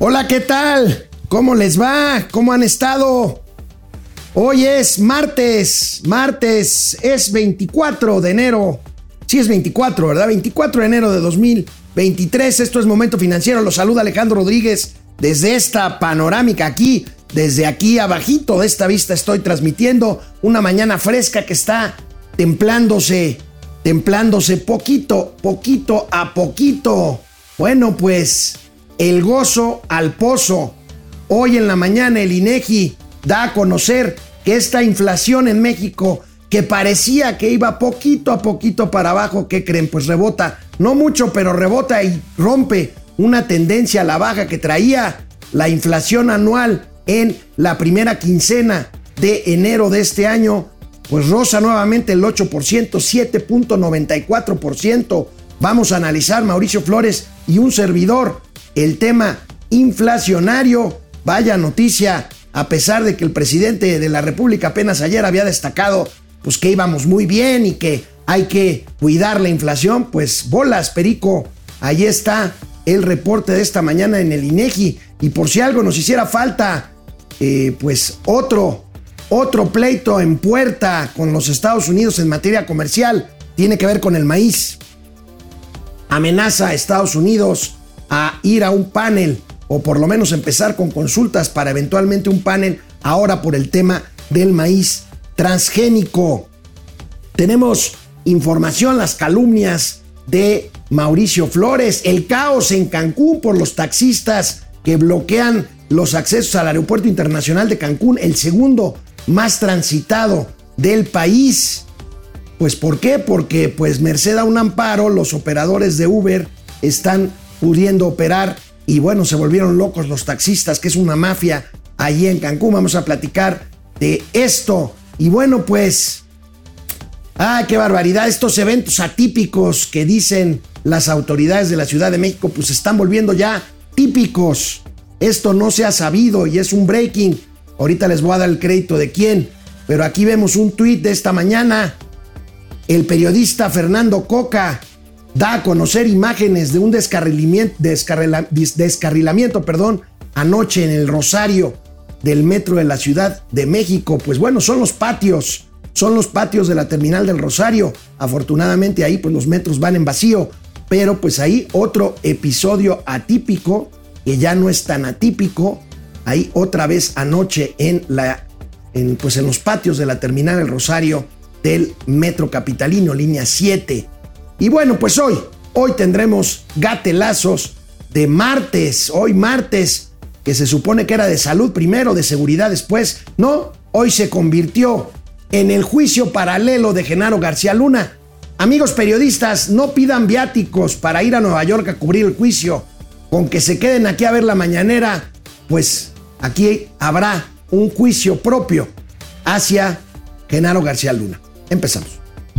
Hola, ¿qué tal? ¿Cómo les va? ¿Cómo han estado? Hoy es martes, martes es 24 de enero. Sí es 24, ¿verdad? 24 de enero de 2023. Esto es Momento Financiero. Los saluda Alejandro Rodríguez desde esta panorámica aquí. Desde aquí abajito de esta vista estoy transmitiendo una mañana fresca que está templándose, templándose poquito, poquito a poquito. Bueno, pues el gozo al pozo. Hoy en la mañana el INEGI da a conocer que esta inflación en México, que parecía que iba poquito a poquito para abajo, ¿qué creen? Pues rebota, no mucho, pero rebota y rompe una tendencia a la baja que traía la inflación anual en la primera quincena de enero de este año, pues rosa nuevamente el 8%, 7.94%. Vamos a analizar Mauricio Flores y un servidor el tema inflacionario. Vaya noticia, a pesar de que el presidente de la República apenas ayer había destacado pues que íbamos muy bien y que hay que cuidar la inflación, pues bolas, Perico, ahí está el reporte de esta mañana en el INEGI. Y por si algo nos hiciera falta, eh, pues otro, otro pleito en puerta con los Estados Unidos en materia comercial, tiene que ver con el maíz. Amenaza a Estados Unidos a ir a un panel o por lo menos empezar con consultas para eventualmente un panel ahora por el tema del maíz transgénico. Tenemos información, las calumnias de Mauricio Flores, el caos en Cancún por los taxistas que bloquean los accesos al aeropuerto internacional de Cancún, el segundo más transitado del país. Pues ¿por qué? Porque pues merced a un amparo los operadores de Uber están pudiendo operar y bueno, se volvieron locos los taxistas, que es una mafia allí en Cancún. Vamos a platicar de esto. Y bueno, pues, ah, qué barbaridad, estos eventos atípicos que dicen las autoridades de la Ciudad de México, pues se están volviendo ya típicos. Esto no se ha sabido y es un breaking. Ahorita les voy a dar el crédito de quién, pero aquí vemos un tuit de esta mañana. El periodista Fernando Coca da a conocer imágenes de un descarrilamiento, descarrilamiento perdón, anoche en el Rosario del metro de la Ciudad de México. Pues bueno, son los patios, son los patios de la terminal del Rosario. Afortunadamente ahí pues los metros van en vacío, pero pues ahí otro episodio atípico que ya no es tan atípico. Ahí otra vez anoche en la pues en los patios de la terminal del Rosario del metro capitalino línea 7 y bueno, pues hoy, hoy tendremos gatelazos de martes, hoy martes, que se supone que era de salud primero, de seguridad después. No, hoy se convirtió en el juicio paralelo de Genaro García Luna. Amigos periodistas, no pidan viáticos para ir a Nueva York a cubrir el juicio. Con que se queden aquí a ver la mañanera, pues aquí habrá un juicio propio hacia Genaro García Luna. Empezamos.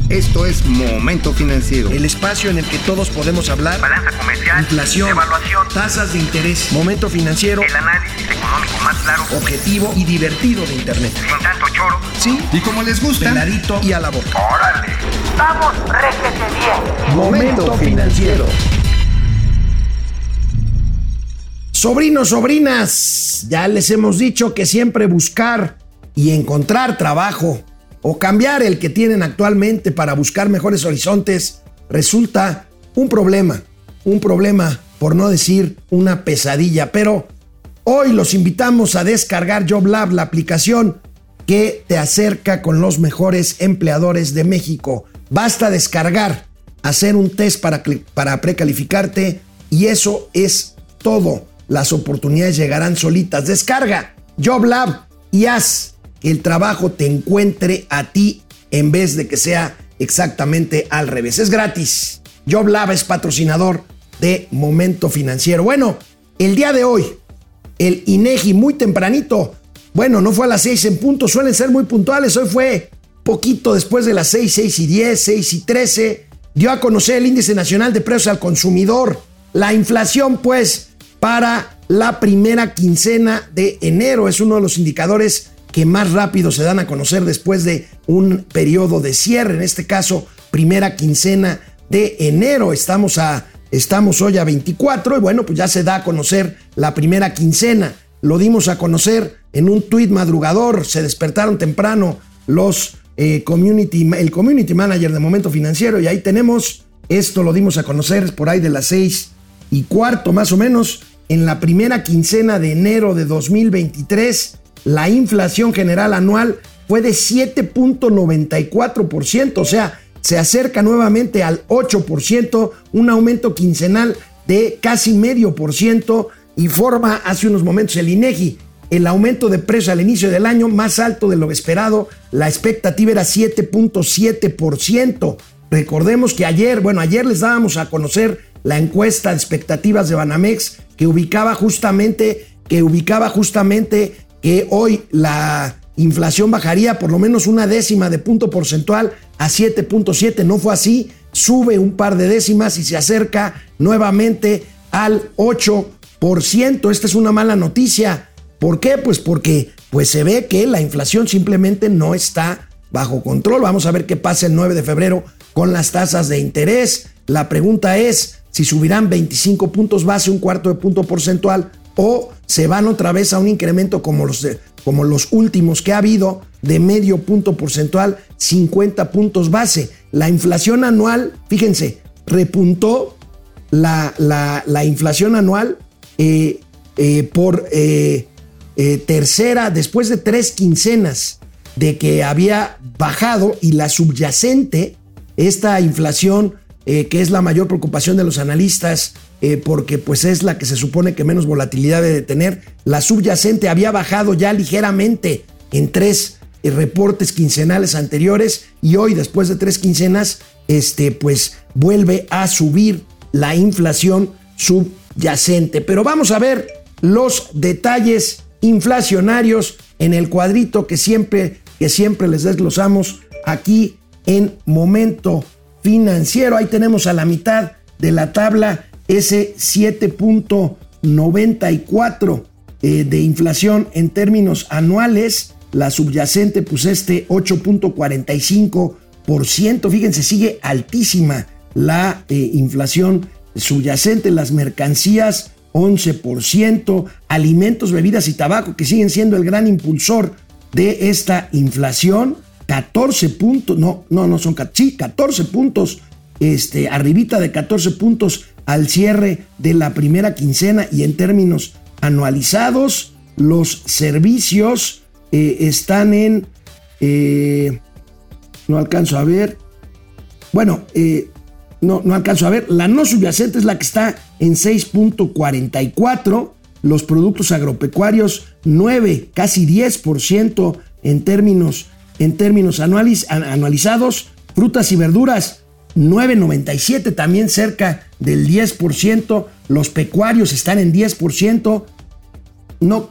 Esto es Momento Financiero. El espacio en el que todos podemos hablar. Balanza comercial. Inflación. Evaluación. Tasas de interés. Momento Financiero. El análisis económico más claro. Objetivo y divertido de Internet. Sin tanto choro. Sí. Y como les gusta. Peladito y a la boca. Órale. Vamos, réjete bien. Momento Financiero. Sobrinos, sobrinas, ya les hemos dicho que siempre buscar y encontrar trabajo o cambiar el que tienen actualmente para buscar mejores horizontes resulta un problema, un problema, por no decir una pesadilla. Pero hoy los invitamos a descargar JobLab, la aplicación que te acerca con los mejores empleadores de México. Basta descargar, hacer un test para, para precalificarte y eso es todo. Las oportunidades llegarán solitas. Descarga JobLab y haz el trabajo te encuentre a ti en vez de que sea exactamente al revés. Es gratis. JobLab es patrocinador de Momento Financiero. Bueno, el día de hoy, el INEGI muy tempranito, bueno, no fue a las 6 en punto, suelen ser muy puntuales, hoy fue poquito después de las 6, 6 y 10, 6 y 13, dio a conocer el índice nacional de precios al consumidor, la inflación pues para la primera quincena de enero es uno de los indicadores que más rápido se dan a conocer después de un periodo de cierre, en este caso primera quincena de enero. Estamos a Estamos hoy a 24 y bueno, pues ya se da a conocer la primera quincena. Lo dimos a conocer en un tuit madrugador, se despertaron temprano los eh, community, el community manager de Momento Financiero y ahí tenemos, esto lo dimos a conocer por ahí de las 6 y cuarto más o menos, en la primera quincena de enero de 2023, la inflación general anual fue de 7.94%, o sea, se acerca nuevamente al 8%, un aumento quincenal de casi medio por ciento y forma hace unos momentos el INEGI el aumento de precios al inicio del año más alto de lo esperado, la expectativa era 7.7%. Recordemos que ayer, bueno, ayer les dábamos a conocer la encuesta de expectativas de Banamex que ubicaba justamente que ubicaba justamente que hoy la inflación bajaría por lo menos una décima de punto porcentual a 7.7. No fue así, sube un par de décimas y se acerca nuevamente al 8%. Esta es una mala noticia. ¿Por qué? Pues porque pues se ve que la inflación simplemente no está bajo control. Vamos a ver qué pasa el 9 de febrero con las tasas de interés. La pregunta es si subirán 25 puntos base, un cuarto de punto porcentual, o se van otra vez a un incremento como los, como los últimos que ha habido de medio punto porcentual, 50 puntos base. La inflación anual, fíjense, repuntó la, la, inflación anual eh, eh, por eh, tercera, después de tres quincenas de que había bajado y la subyacente, esta inflación que es la mayor preocupación de los analistas eh, porque pues es la que se supone que menos volatilidad debe tener. La subyacente había bajado ya ligeramente en tres eh, reportes quincenales anteriores y hoy después de tres quincenas este pues vuelve a subir la inflación subyacente. Pero vamos a ver los detalles inflacionarios en el cuadrito que siempre que siempre les desglosamos aquí en Momento Financiero. Ahí tenemos a la mitad de la tabla ese 7.94 eh, de inflación en términos anuales, la subyacente pues este 8.45%, fíjense, sigue altísima la eh, inflación subyacente, las mercancías 11%, alimentos, bebidas y tabaco que siguen siendo el gran impulsor de esta inflación, 14 puntos, no, no, no son, sí, 14 puntos, este, arribita de 14 puntos al cierre de la primera quincena y en términos anualizados, los servicios eh, están en... Eh, no alcanzo a ver. Bueno, eh, no, no alcanzo a ver. La no subyacente es la que está en 6.44. Los productos agropecuarios 9, casi 10% en términos, en términos anualizados. Frutas y verduras 9.97, también cerca del 10%. Los pecuarios están en 10%. No,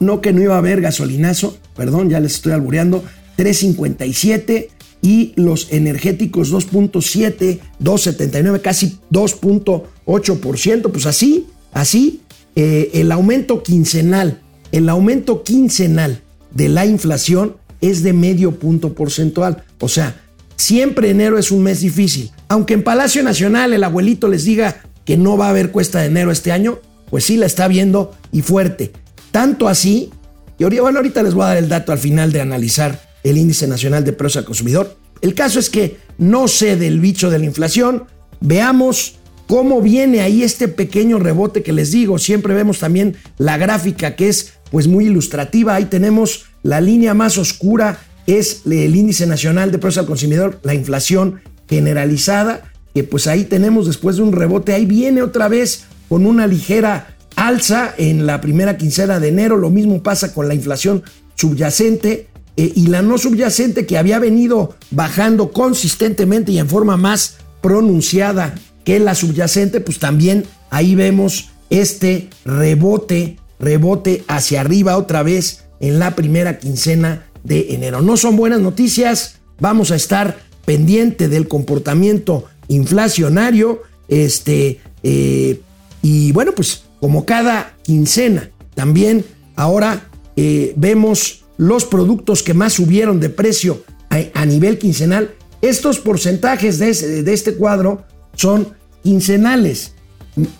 no que no iba a haber gasolinazo, perdón, ya les estoy albureando. 3.57 y los energéticos 2.7, 2.79, casi 2.8%. Pues así, así, eh, el aumento quincenal, el aumento quincenal de la inflación es de medio punto porcentual. O sea, Siempre enero es un mes difícil. Aunque en Palacio Nacional el abuelito les diga que no va a haber cuesta de enero este año, pues sí la está viendo y fuerte. Tanto así, y bueno, ahorita les voy a dar el dato al final de analizar el índice nacional de precios al consumidor. El caso es que no sé del bicho de la inflación. Veamos cómo viene ahí este pequeño rebote que les digo. Siempre vemos también la gráfica que es pues muy ilustrativa. Ahí tenemos la línea más oscura es el índice nacional de precios al consumidor, la inflación generalizada, que pues ahí tenemos después de un rebote, ahí viene otra vez con una ligera alza en la primera quincena de enero, lo mismo pasa con la inflación subyacente eh, y la no subyacente que había venido bajando consistentemente y en forma más pronunciada que la subyacente, pues también ahí vemos este rebote, rebote hacia arriba otra vez en la primera quincena de enero. No son buenas noticias, vamos a estar pendiente del comportamiento inflacionario, este, eh, y bueno, pues como cada quincena, también ahora eh, vemos los productos que más subieron de precio a, nivel quincenal. Estos porcentajes de, de este cuadro son quincenales.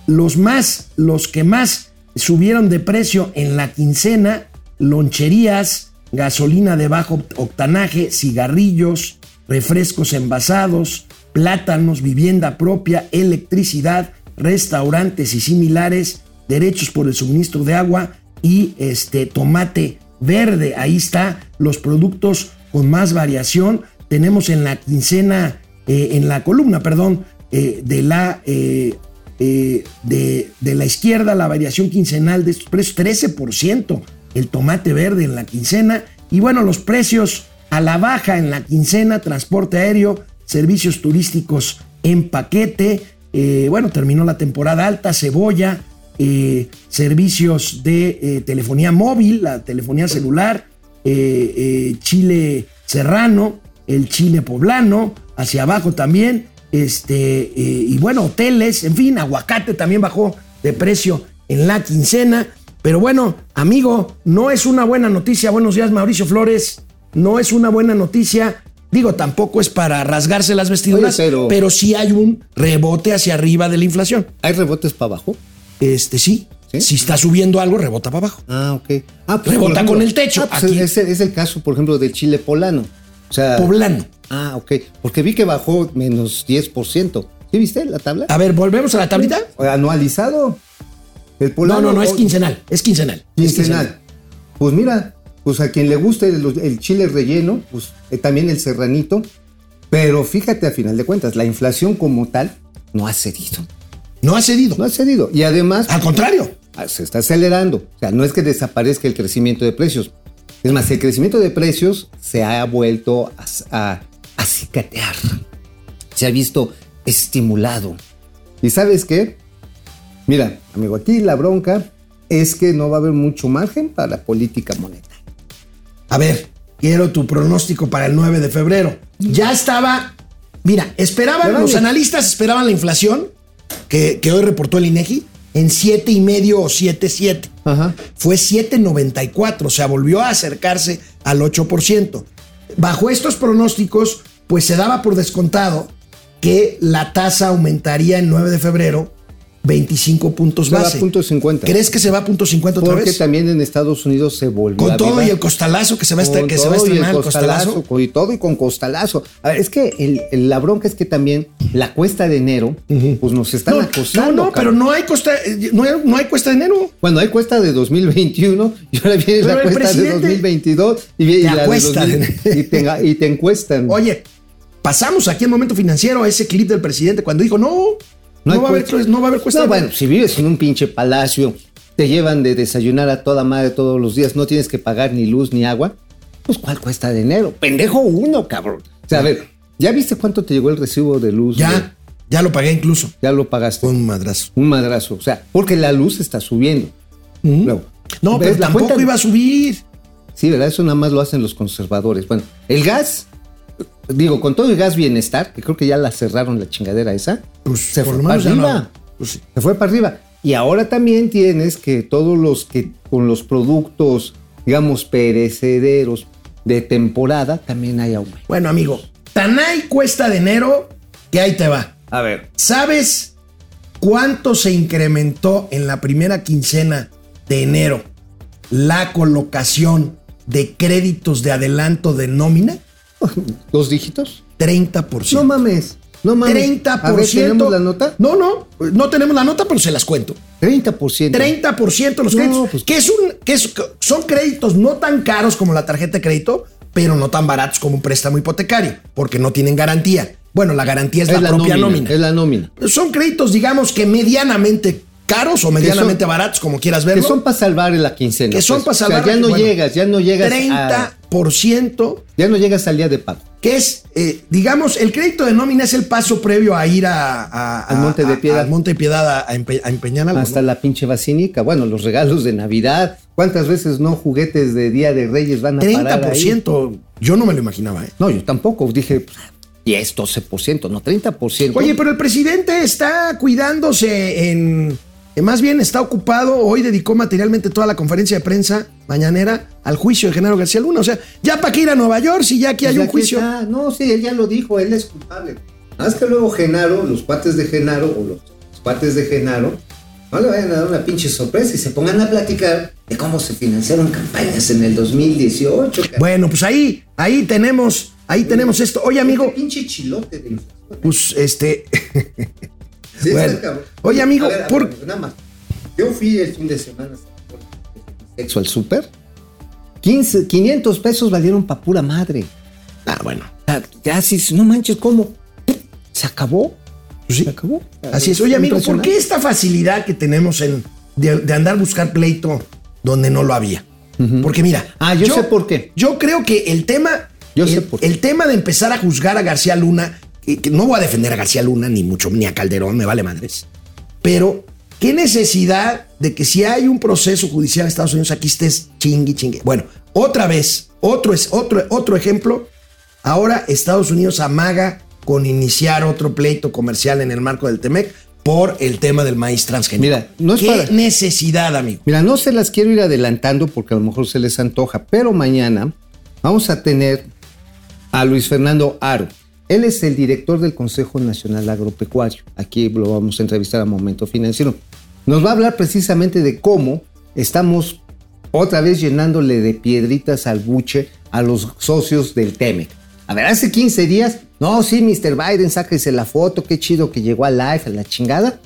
Los más, los que más subieron de precio en la quincena, loncherías, gasolina de bajo octanaje, cigarrillos, refrescos envasados, plátanos, vivienda propia, electricidad, restaurantes y similares, derechos por el suministro de agua y este tomate verde. Ahí está los productos con más variación. Tenemos en la quincena, eh, en la columna, perdón, eh, de la eh, de, de, la izquierda, la variación quincenal de estos precios, 13%, el tomate verde en la quincena, y bueno, los precios a la baja en la quincena, transporte aéreo, servicios turísticos en paquete, bueno, terminó la temporada alta, cebolla, servicios de telefonía móvil, la telefonía celular, chile serrano, el chile poblano, hacia abajo también, este, eh, y bueno, hoteles, en fin, aguacate también bajó de precio en la quincena. Pero bueno, amigo, no es una buena noticia. Buenos días, Mauricio Flores. No es una buena noticia. Digo, tampoco es para rasgarse las vestiduras, pero... sí hay un rebote hacia arriba de la inflación. ¿Hay rebotes para abajo? Este sí. Si está subiendo algo, rebota para abajo. Ah, ok. Ah, pues, rebota con el techo. Ah, pues, es, el caso, por ejemplo, del chile polano. O sea, Poblano. Ah, ok. Porque vi que bajó menos 10%. ¿Sí viste la tabla? A ver, ¿volvemos a la tablita? Anualizado. El no, no, no, es quincenal. Es quincenal. Quincenal. Pues mira, pues a quien le guste el, chile relleno, pues eh, también el serranito. Pero fíjate, a final de cuentas, la inflación como tal no ha cedido. No ha cedido. No ha cedido. Y además. Al contrario. Ah, se está acelerando. O sea, no es que desaparezca el crecimiento de precios. Es más, el crecimiento de precios se ha vuelto a acicatear. Se ha visto estimulado. ¿Y sabes qué? Mira, amigo, aquí la bronca es que no va a haber mucho margen para la política monetaria. A ver, quiero tu pronóstico para el 9 de febrero. Ya estaba, mira, esperaban, los analistas esperaban la inflación que, hoy reportó el INEGI en 7,5 o 7,7. Ajá. Fue 7,94, o sea, volvió a acercarse al 8%. Bajo estos pronósticos, pues se daba por descontado que la tasa aumentaría el 9 de febrero 25 puntos se base. Va a punto 50. ¿Crees que se va a punto 50 otra Porque vez? también en Estados Unidos se volvió Con todo y el costalazo que se va a, estar, que se va a estrenar el costalazo. Y todo y con costalazo. es que la bronca es que también la cuesta de enero, pues nos están acosando. No, no, pero no hay, costa, no, hay, cuesta de enero. Bueno, hay cuesta de 2021 y ahora viene la cuesta de 2022 y, la cuesta de y, te, encuestan. Oye, pasamos aquí en momento financiero a ese clip del presidente cuando dijo, no, no, va, a haber, no va a haber cuesta. No, bueno, si vives en un pinche palacio, te llevan de desayunar a toda madre todos los días, no tienes que pagar ni luz ni agua, pues ¿cuál cuesta de enero? Pendejo uno, cabrón. O sea, a ver, ¿ya viste cuánto te llegó el recibo de luz? Ya, ya lo pagué incluso. Ya lo pagaste. Un madrazo. Un madrazo. O sea, porque la luz está subiendo. No, no pero tampoco iba a subir. Sí, ¿verdad? Eso nada más lo hacen los conservadores. Bueno, el gas digo, con todo el gas bienestar, que creo que ya la cerraron la chingadera esa, pues, se fue para arriba. Pues se fue para arriba. Y ahora también tienes que todos los que con los productos, digamos, perecederos de temporada, también hay aumento. Bueno, amigo, tan hay cuesta de enero que ahí te va. A ver. ¿Sabes cuánto se incrementó en la primera quincena de enero la colocación de créditos de adelanto de nómina? ¿Dos dígitos? 30%. No mames. No mames. 30%. ¿Tenemos la nota? No, no. No tenemos la nota, pero se las cuento. 30%. 30% los créditos. Pues, que, es un, que son créditos no tan caros como la tarjeta de crédito, pero no tan baratos como un préstamo hipotecario, porque no tienen garantía. Bueno, la garantía es, la, propia nómina, Es la nómina. Son créditos, digamos que medianamente caros o medianamente baratos, como quieras verlo. Que son para salvar la quincena. Que son pues. para salvar. O sea, ya no llegas, ya no llegas 30%. ya no llegas al día de pago. Que es, eh, digamos, el crédito de nómina es el paso previo a ir a, al Monte de Piedad. Al Monte de Piedad a, empeñar algo. Hasta la pinche basílica. Bueno, los regalos de Navidad. ¿Cuántas veces no juguetes de Día de Reyes van a 30%, parar ahí? Yo no me lo imaginaba. ¿eh? No, yo tampoco. Dije, y es 12%, no 30%. Oye, pero el presidente está cuidándose en más bien está ocupado, hoy dedicó materialmente toda la conferencia de prensa mañanera al juicio de Genaro García Luna. O sea, ya para qué ir a Nueva York si ya aquí hay pues un juicio. No, sí, él ya lo dijo, él es culpable. Más que luego Genaro, los cuates de Genaro o los cuates de Genaro, no le vayan a dar una pinche sorpresa y se pongan a platicar de cómo se financiaron campañas en el 2018. cabrón. Bueno, pues ahí, ahí tenemos, ahí tenemos esto. Oye, amigo, Este pinche chilote de pues este. Sí, Bueno. Oye, amigo, ver, por- ver, nada más. Yo fui el fin de semana sexo al súper. 15, 500 pesos valieron pa' pura madre. Ah, bueno. Ya sí, no manches, ¿cómo? Se acabó. Pues sí. Se acabó. Así es. Oye, amigo, ¿por qué esta facilidad que tenemos en, de, de andar a buscar pleito donde no lo había? Porque mira. Ah, yo sé por qué. Yo creo que el tema. Yo el, sé por qué. el tema de empezar a juzgar a García Luna, no voy a defender a García Luna, ni mucho, ni a Calderón, me vale madres. Pero, ¿qué necesidad de que si hay un proceso judicial en Estados Unidos aquí estés chingui, chingue? Bueno, otra vez, otro, es, otro, otro ejemplo. Ahora Estados Unidos amaga con iniciar otro pleito comercial en el marco del TEMEC por el tema del maíz transgénico. Mira, no es ¿Qué para- necesidad, amigo? Mira, no se las quiero ir adelantando porque a lo mejor se les antoja, pero mañana vamos a tener a Luis Fernando Aro. Él es el director del Consejo Nacional Agropecuario. Aquí lo vamos a entrevistar a Momento Financiero. Nos va a hablar precisamente de cómo estamos otra vez llenándole de piedritas al buche a los socios del TEMEC. A ver, hace 15 días, no, sí, Mr. Biden, sáquese la foto, qué chido que llegó a live, a la chingada.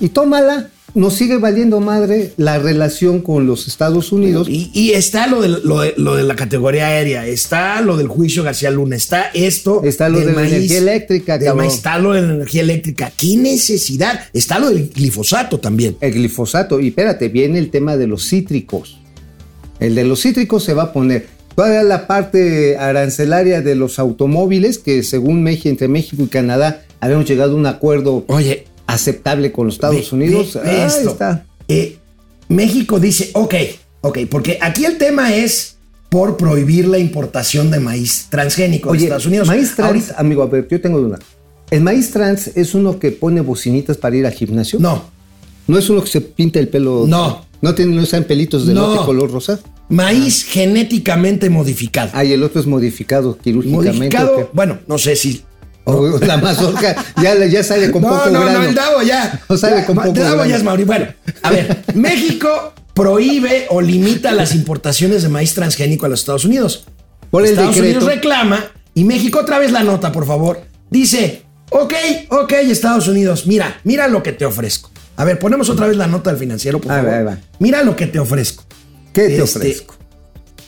Y tómala, nos sigue valiendo madre la relación con los Estados Unidos. Y, y está lo de, lo, de, lo de la categoría aérea, está lo del juicio García Luna, está esto. Está lo de la energía eléctrica, del cabrón. maíz, está lo de la energía eléctrica. ¿Qué necesidad? Está lo del glifosato también. El glifosato, y espérate, viene el tema de los cítricos. El de los cítricos se va a poner. Todavía la parte arancelaria de los automóviles, que según México, entre México y Canadá, habíamos llegado a un acuerdo Oye, aceptable con los Estados ve- Unidos. ve- ve Ahí esto. está. Eh, México dice, ok, ok, porque aquí el tema es por prohibir la importación de maíz transgénico de Oye, Estados Unidos. maíz trans, Ahorita- amigo, a ver, yo tengo una. ¿El maíz trans es uno que pone bocinitas para ir al gimnasio? no, ¿No es uno que se pinta el pelo? No. ¿No tiene, no están pelitos de No. lote color rosa? maíz genéticamente modificado. Ah, y el otro es modificado quirúrgicamente. ¿o modificado, bueno, no sé si O la mazorca ya, ya sale con no, poco no, grano. no, el Davo ya. No sale con poco Davo grano. ya es Mauri. Bueno, a ver, México prohíbe o limita las importaciones de maíz transgénico a los Estados Unidos. Por el Estados decreto. Unidos reclama y México otra vez la nota, por favor. Dice, ok, ok, Estados Unidos, mira, mira lo que te ofrezco. A ver, ponemos otra vez la nota del financiero, por Ahí favor. va. Mira lo que te ofrezco. ¿Qué te Este- ofrezco?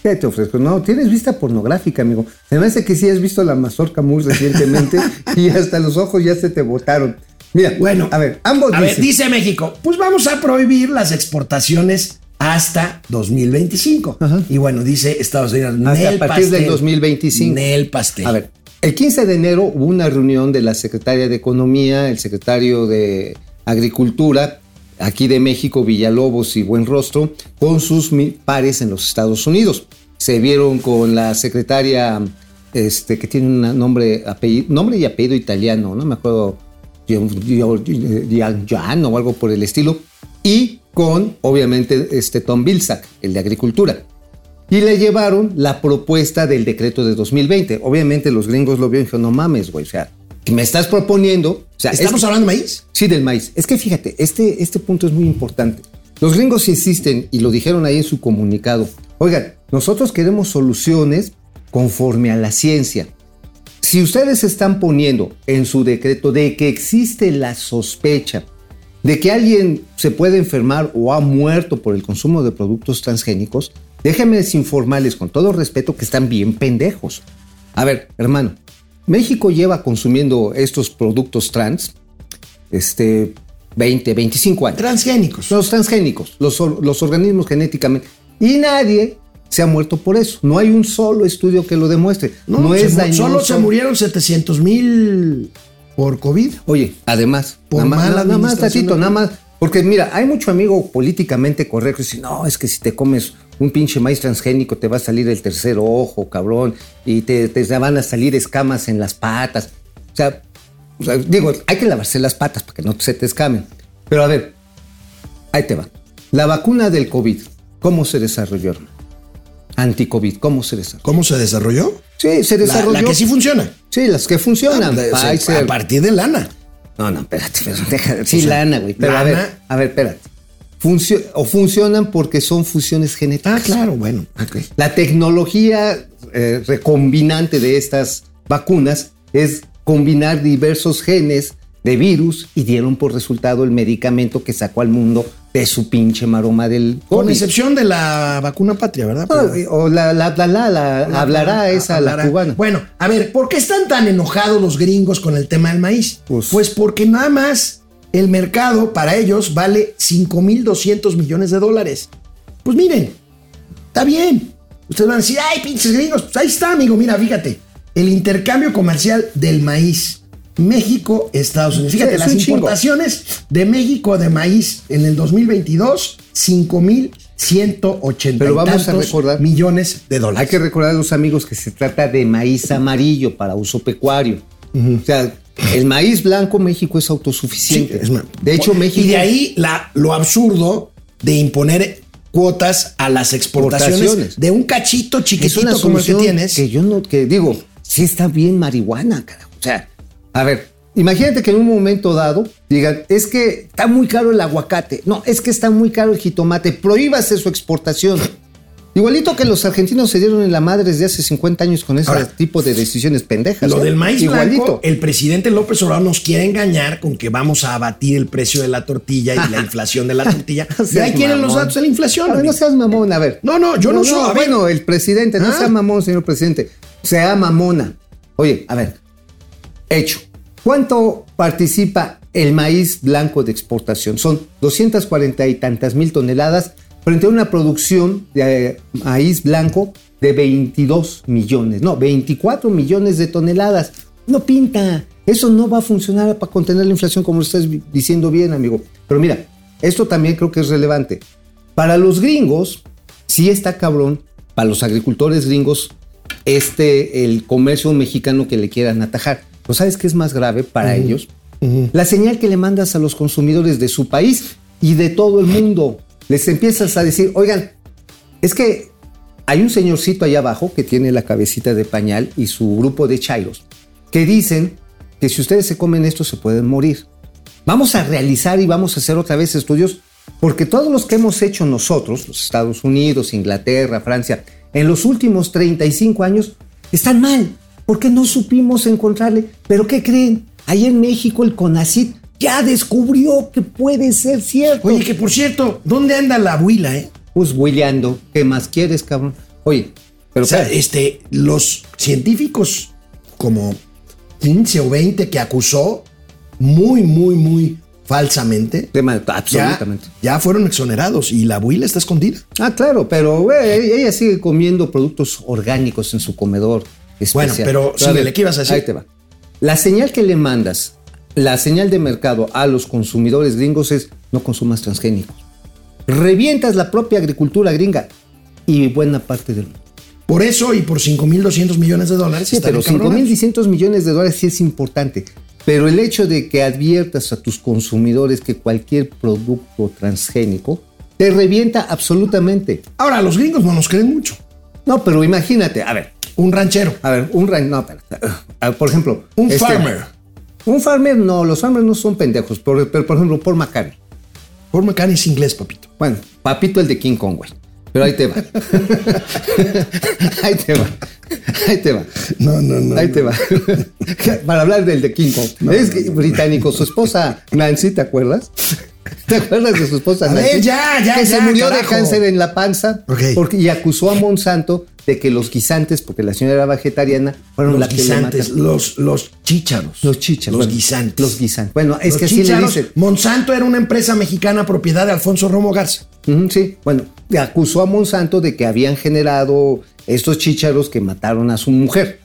¿Qué te ofrezco? No, tienes vista pornográfica, amigo. Se me hace que sí has visto la mazorca muy recientemente y hasta los ojos ya se te botaron. Mira, Bueno, a ver, ambos A ver, dice México, pues vamos a prohibir las exportaciones hasta 2025. Ajá. Y bueno, dice Estados Unidos, Hasta Nel a partir del pastel, 2025. Nel pastel. A ver, el 15 de enero hubo una reunión de la secretaria de Economía, el secretario de Agricultura, aquí de México, Villalobos y Buenrostro, con sus pares en los Estados Unidos. Se vieron con la secretaria, este, que tiene un nombre, apellido, nombre y apellido italiano, no me acuerdo, Giano o algo por el estilo, y con, obviamente, este Tom Vilsack, el de Agricultura y le llevaron la propuesta del decreto de 2020. Obviamente los gringos lo vieron y dijeron, no mames, güey, o sea, que me estás proponiendo... O sea, ¿Estamos es- hablando de maíz? Sí, del maíz. Es que fíjate, este, este punto es muy importante. Los gringos insisten, y lo dijeron ahí en su comunicado, oigan, nosotros queremos soluciones conforme a la ciencia. Si ustedes están poniendo en su decreto de que existe la sospecha de que alguien se puede enfermar o ha muerto por el consumo de productos transgénicos, déjenme informarles con todo respeto que están bien pendejos. A ver, hermano, México lleva consumiendo estos productos trans este, 20, 25 años. Transgénicos. Los transgénicos, los, los organismos genéticamente. Y nadie se ha muerto por eso. No hay un solo estudio que lo demuestre. No, se es dañoso. Solo se murieron 700 mil por COVID. Oye, además, Por nada más, nada más nada más. Porque mira, hay mucho amigo políticamente correcto. y Dice, no, es que si te comes un pinche maíz transgénico te va a salir el tercer ojo, cabrón. Y te, te van a salir escamas en las patas. O sea, o sea, digo, hay que lavarse las patas para que no se te escamen. Pero a ver, ahí te va. La vacuna del COVID, ¿cómo se desarrolló, hermano? Anti-COVID, ¿cómo se desarrolló? ¿Cómo se desarrolló? Sí, se desarrolló. la que sí funciona. Sí, las que funcionan. Ah, Pfizer. a partir de lana. No, no, espérate, pero deja de- Sí, lana, güey. Pero a ver, a ver, espérate. Funcio- o funcionan porque son fusiones genéticas. Ah, claro, bueno. La tecnología eh, recombinante de estas vacunas es combinar diversos genes de virus y dieron por resultado el medicamento que sacó al mundo de su pinche maroma del Con COVID. excepción de la vacuna patria, ¿verdad? Pero- o la, la, la, la- la- hablará esa, la cubana. Bueno, a ver, ¿por qué están tan enojados los gringos con el tema del maíz? Pues- Pues, porque nada más el mercado para ellos vale 5.200 millones de dólares. Pues miren, está bien. Ustedes van a decir, ay, pinches gringos. Pues ahí está, amigo. Mira, fíjate. El intercambio comercial del maíz. México, Estados Unidos. Fíjate, las chingo. importaciones de México de maíz en el 2022, 5.180 Pero vamos a recordar- millones de dólares. Hay que recordar a los amigos que se trata de maíz amarillo para uso pecuario. O sea, el maíz blanco México es autosuficiente. Sí, es ma- de hecho, México. Y de ahí la, lo absurdo de imponer cuotas a las exportaciones, Exportaciones. de un cachito chiquitito como el que tienes. Que yo no, que digo, sí está bien marihuana, carajo. O sea, a ver, imagínate que en un momento dado digan, es que está muy caro el aguacate. No, es que está muy caro el jitomate. Prohíbase su exportación. Igualito que los argentinos se dieron en la madre desde hace 50 años con ese Ahora, tipo de decisiones pendejas. Lo ¿eh? del maíz Igualito. blanco, el presidente López Obrador nos quiere engañar con que vamos a abatir el precio de la tortilla y la inflación de la tortilla. No y ahí tienen los datos de la inflación. A ver, no seas mamón, a ver. No, no, yo no soy, bueno, el presidente, no Ah. sea mamón, señor presidente. Sea mamona. Oye, a ver. Hecho. ¿Cuánto participa el maíz blanco de exportación? Son 240 y tantas mil toneladas frente a una producción de eh, maíz blanco de 22 millones, no, 24 millones de toneladas. No pinta. Eso no va a funcionar para contener la inflación como lo estás diciendo bien, amigo. Pero mira, esto también creo que es relevante. Para los gringos, sí está cabrón, para los agricultores gringos, este, el comercio mexicano que le quieran atajar. ¿Pero sabes qué es más grave para ellos? La señal que le mandas a los consumidores de su país y de todo el mundo. Les empiezas a decir, oigan, es que hay un señorcito allá abajo que tiene la cabecita de pañal y su grupo de chairos que dicen que si ustedes se comen esto se pueden morir. Vamos a realizar y vamos a hacer otra vez estudios porque todos los que hemos hecho nosotros, los Estados Unidos, Inglaterra, Francia, en los últimos 35 años están mal porque no supimos encontrarle. Pero ¿qué creen? Ahí en México el CONACIT ya descubrió que puede ser cierto. Oye, que por cierto, ¿dónde anda la abuela, eh? Pues Williando, ¿qué más quieres, cabrón? Oye, pero o sea, este, los científicos, como 15 o 20 que acusó muy, muy, muy falsamente, Tema- ya, absolutamente. ya fueron exonerados y la abuela está escondida. Ah, claro, pero güey, ella sigue comiendo productos orgánicos en su comedor. Bueno, especial. pero a síguele, ¿qué ibas a decir? Ahí te va. La señal que le mandas, la señal de mercado a los consumidores gringos es no consumas transgénicos. Revientas la propia agricultura gringa y buena parte del mundo. Por eso y por 5.200 millones de dólares. Sí, pero encabronados. 5.600 millones de dólares sí es importante. Pero el hecho de que adviertas a tus consumidores que cualquier producto transgénico te revienta absolutamente. Ahora, los gringos no nos creen mucho. No, pero imagínate, a ver, Un ranchero, a ver, un ran- no, espérate. Ah, por ejemplo, un este, farmer. Un farmer no, los farmers no son pendejos, pero, pero, por ejemplo, Paul McCartney. Paul McCartney es inglés, papito. Bueno, papito el de King Kong, güey. Pero ahí te va. ahí te va. Ahí te va. No, no, no. Ahí te va. Para hablar del de King Kong. es que británico, su esposa Nancy, ¿te acuerdas? ¿Te acuerdas de su esposa A Nancy? ver, ya, ya, Que se murió de cáncer en la panza Ok. porque, y acusó a Monsanto de que los guisantes, porque la señora era vegetariana, fueron Los la que le guisantes, mataron. los, los chícharos. Los chícharos. Los bueno, guisantes. Los guisantes. Bueno, es Los que así le dicen. Monsanto era una empresa mexicana propiedad de Alfonso Romo Garza. Sí, bueno, acusó a Monsanto de que habían generado estos chícharos que mataron a su mujer,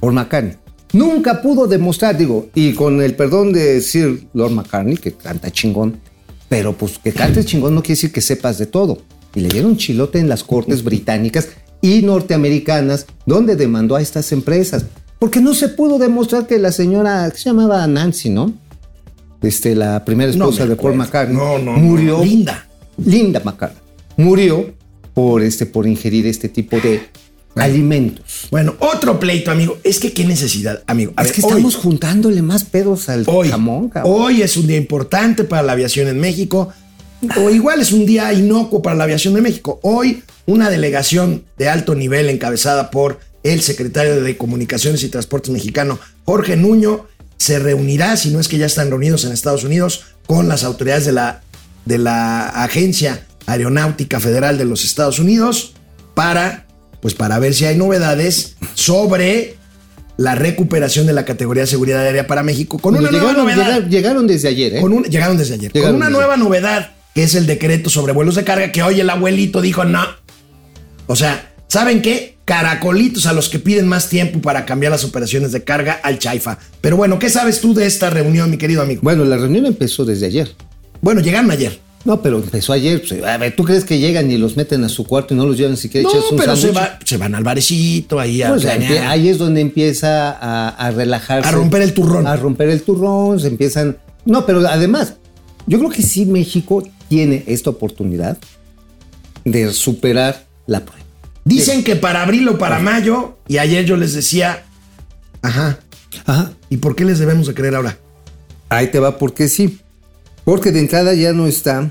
por McCartney. Nunca pudo demostrar, digo, y con el perdón de decir Lord McCartney, que canta chingón, pero pues que cantes chingón no quiere decir que sepas de todo. Y le dieron chilote en las cortes británicas y norteamericanas, donde demandó a estas empresas. Porque no se pudo demostrar que la señora, que se llamaba Nancy, ¿no? Este, la primera esposa de Paul. McCartney. No, no. Murió. Linda. Linda McCartney murió por, este, por ingerir este tipo de alimentos. Bueno, otro pleito, amigo. Es que qué necesidad, amigo. A es ver, que hoy- estamos juntándole más pedos al hoy, jamón, cabrón. hoy es un día importante para la aviación en México. O igual es un día inocuo para la aviación de México. Hoy, una delegación de alto nivel encabezada por el secretario de Comunicaciones y Transportes mexicano, Jorge Nuño, se reunirá, si no es que ya están reunidos en Estados Unidos, con las autoridades de la, de la Agencia Aeronáutica Federal de los Estados Unidos para, pues para ver si hay novedades sobre la recuperación de la categoría de seguridad aérea para México con una nueva llegaron, novedad. llegar- llegaron desde ayer, ¿eh? Con un- llegaron desde ayer. Llegaron con una desde nueva novedad, que es el decreto sobre vuelos de carga, que hoy el abuelito dijo no. O sea, ¿saben qué? Caracolitos a los que piden más tiempo para cambiar las operaciones de carga al Chaifa. Pero bueno, ¿qué sabes tú de esta reunión, mi querido amigo? Bueno, la reunión empezó desde ayer. Bueno, llegaron ayer. No, pero empezó ayer. pues, a ver, ¿tú crees que llegan y los meten a su cuarto y no los llevan siquiera No, echas un pero se, va- se van al barecito ahí a, Pues, ahí es donde empieza a, a relajarse. A romper el turrón. A romper el turrón, se empiezan... No, pero además, yo creo que sí México tiene esta oportunidad de superar la prueba. Dicen que para abril o para mayo, y ayer yo les decía, ajá, Ajá. ¿y por qué les debemos de creer ahora? Ahí te va porque sí. Porque de entrada ya no está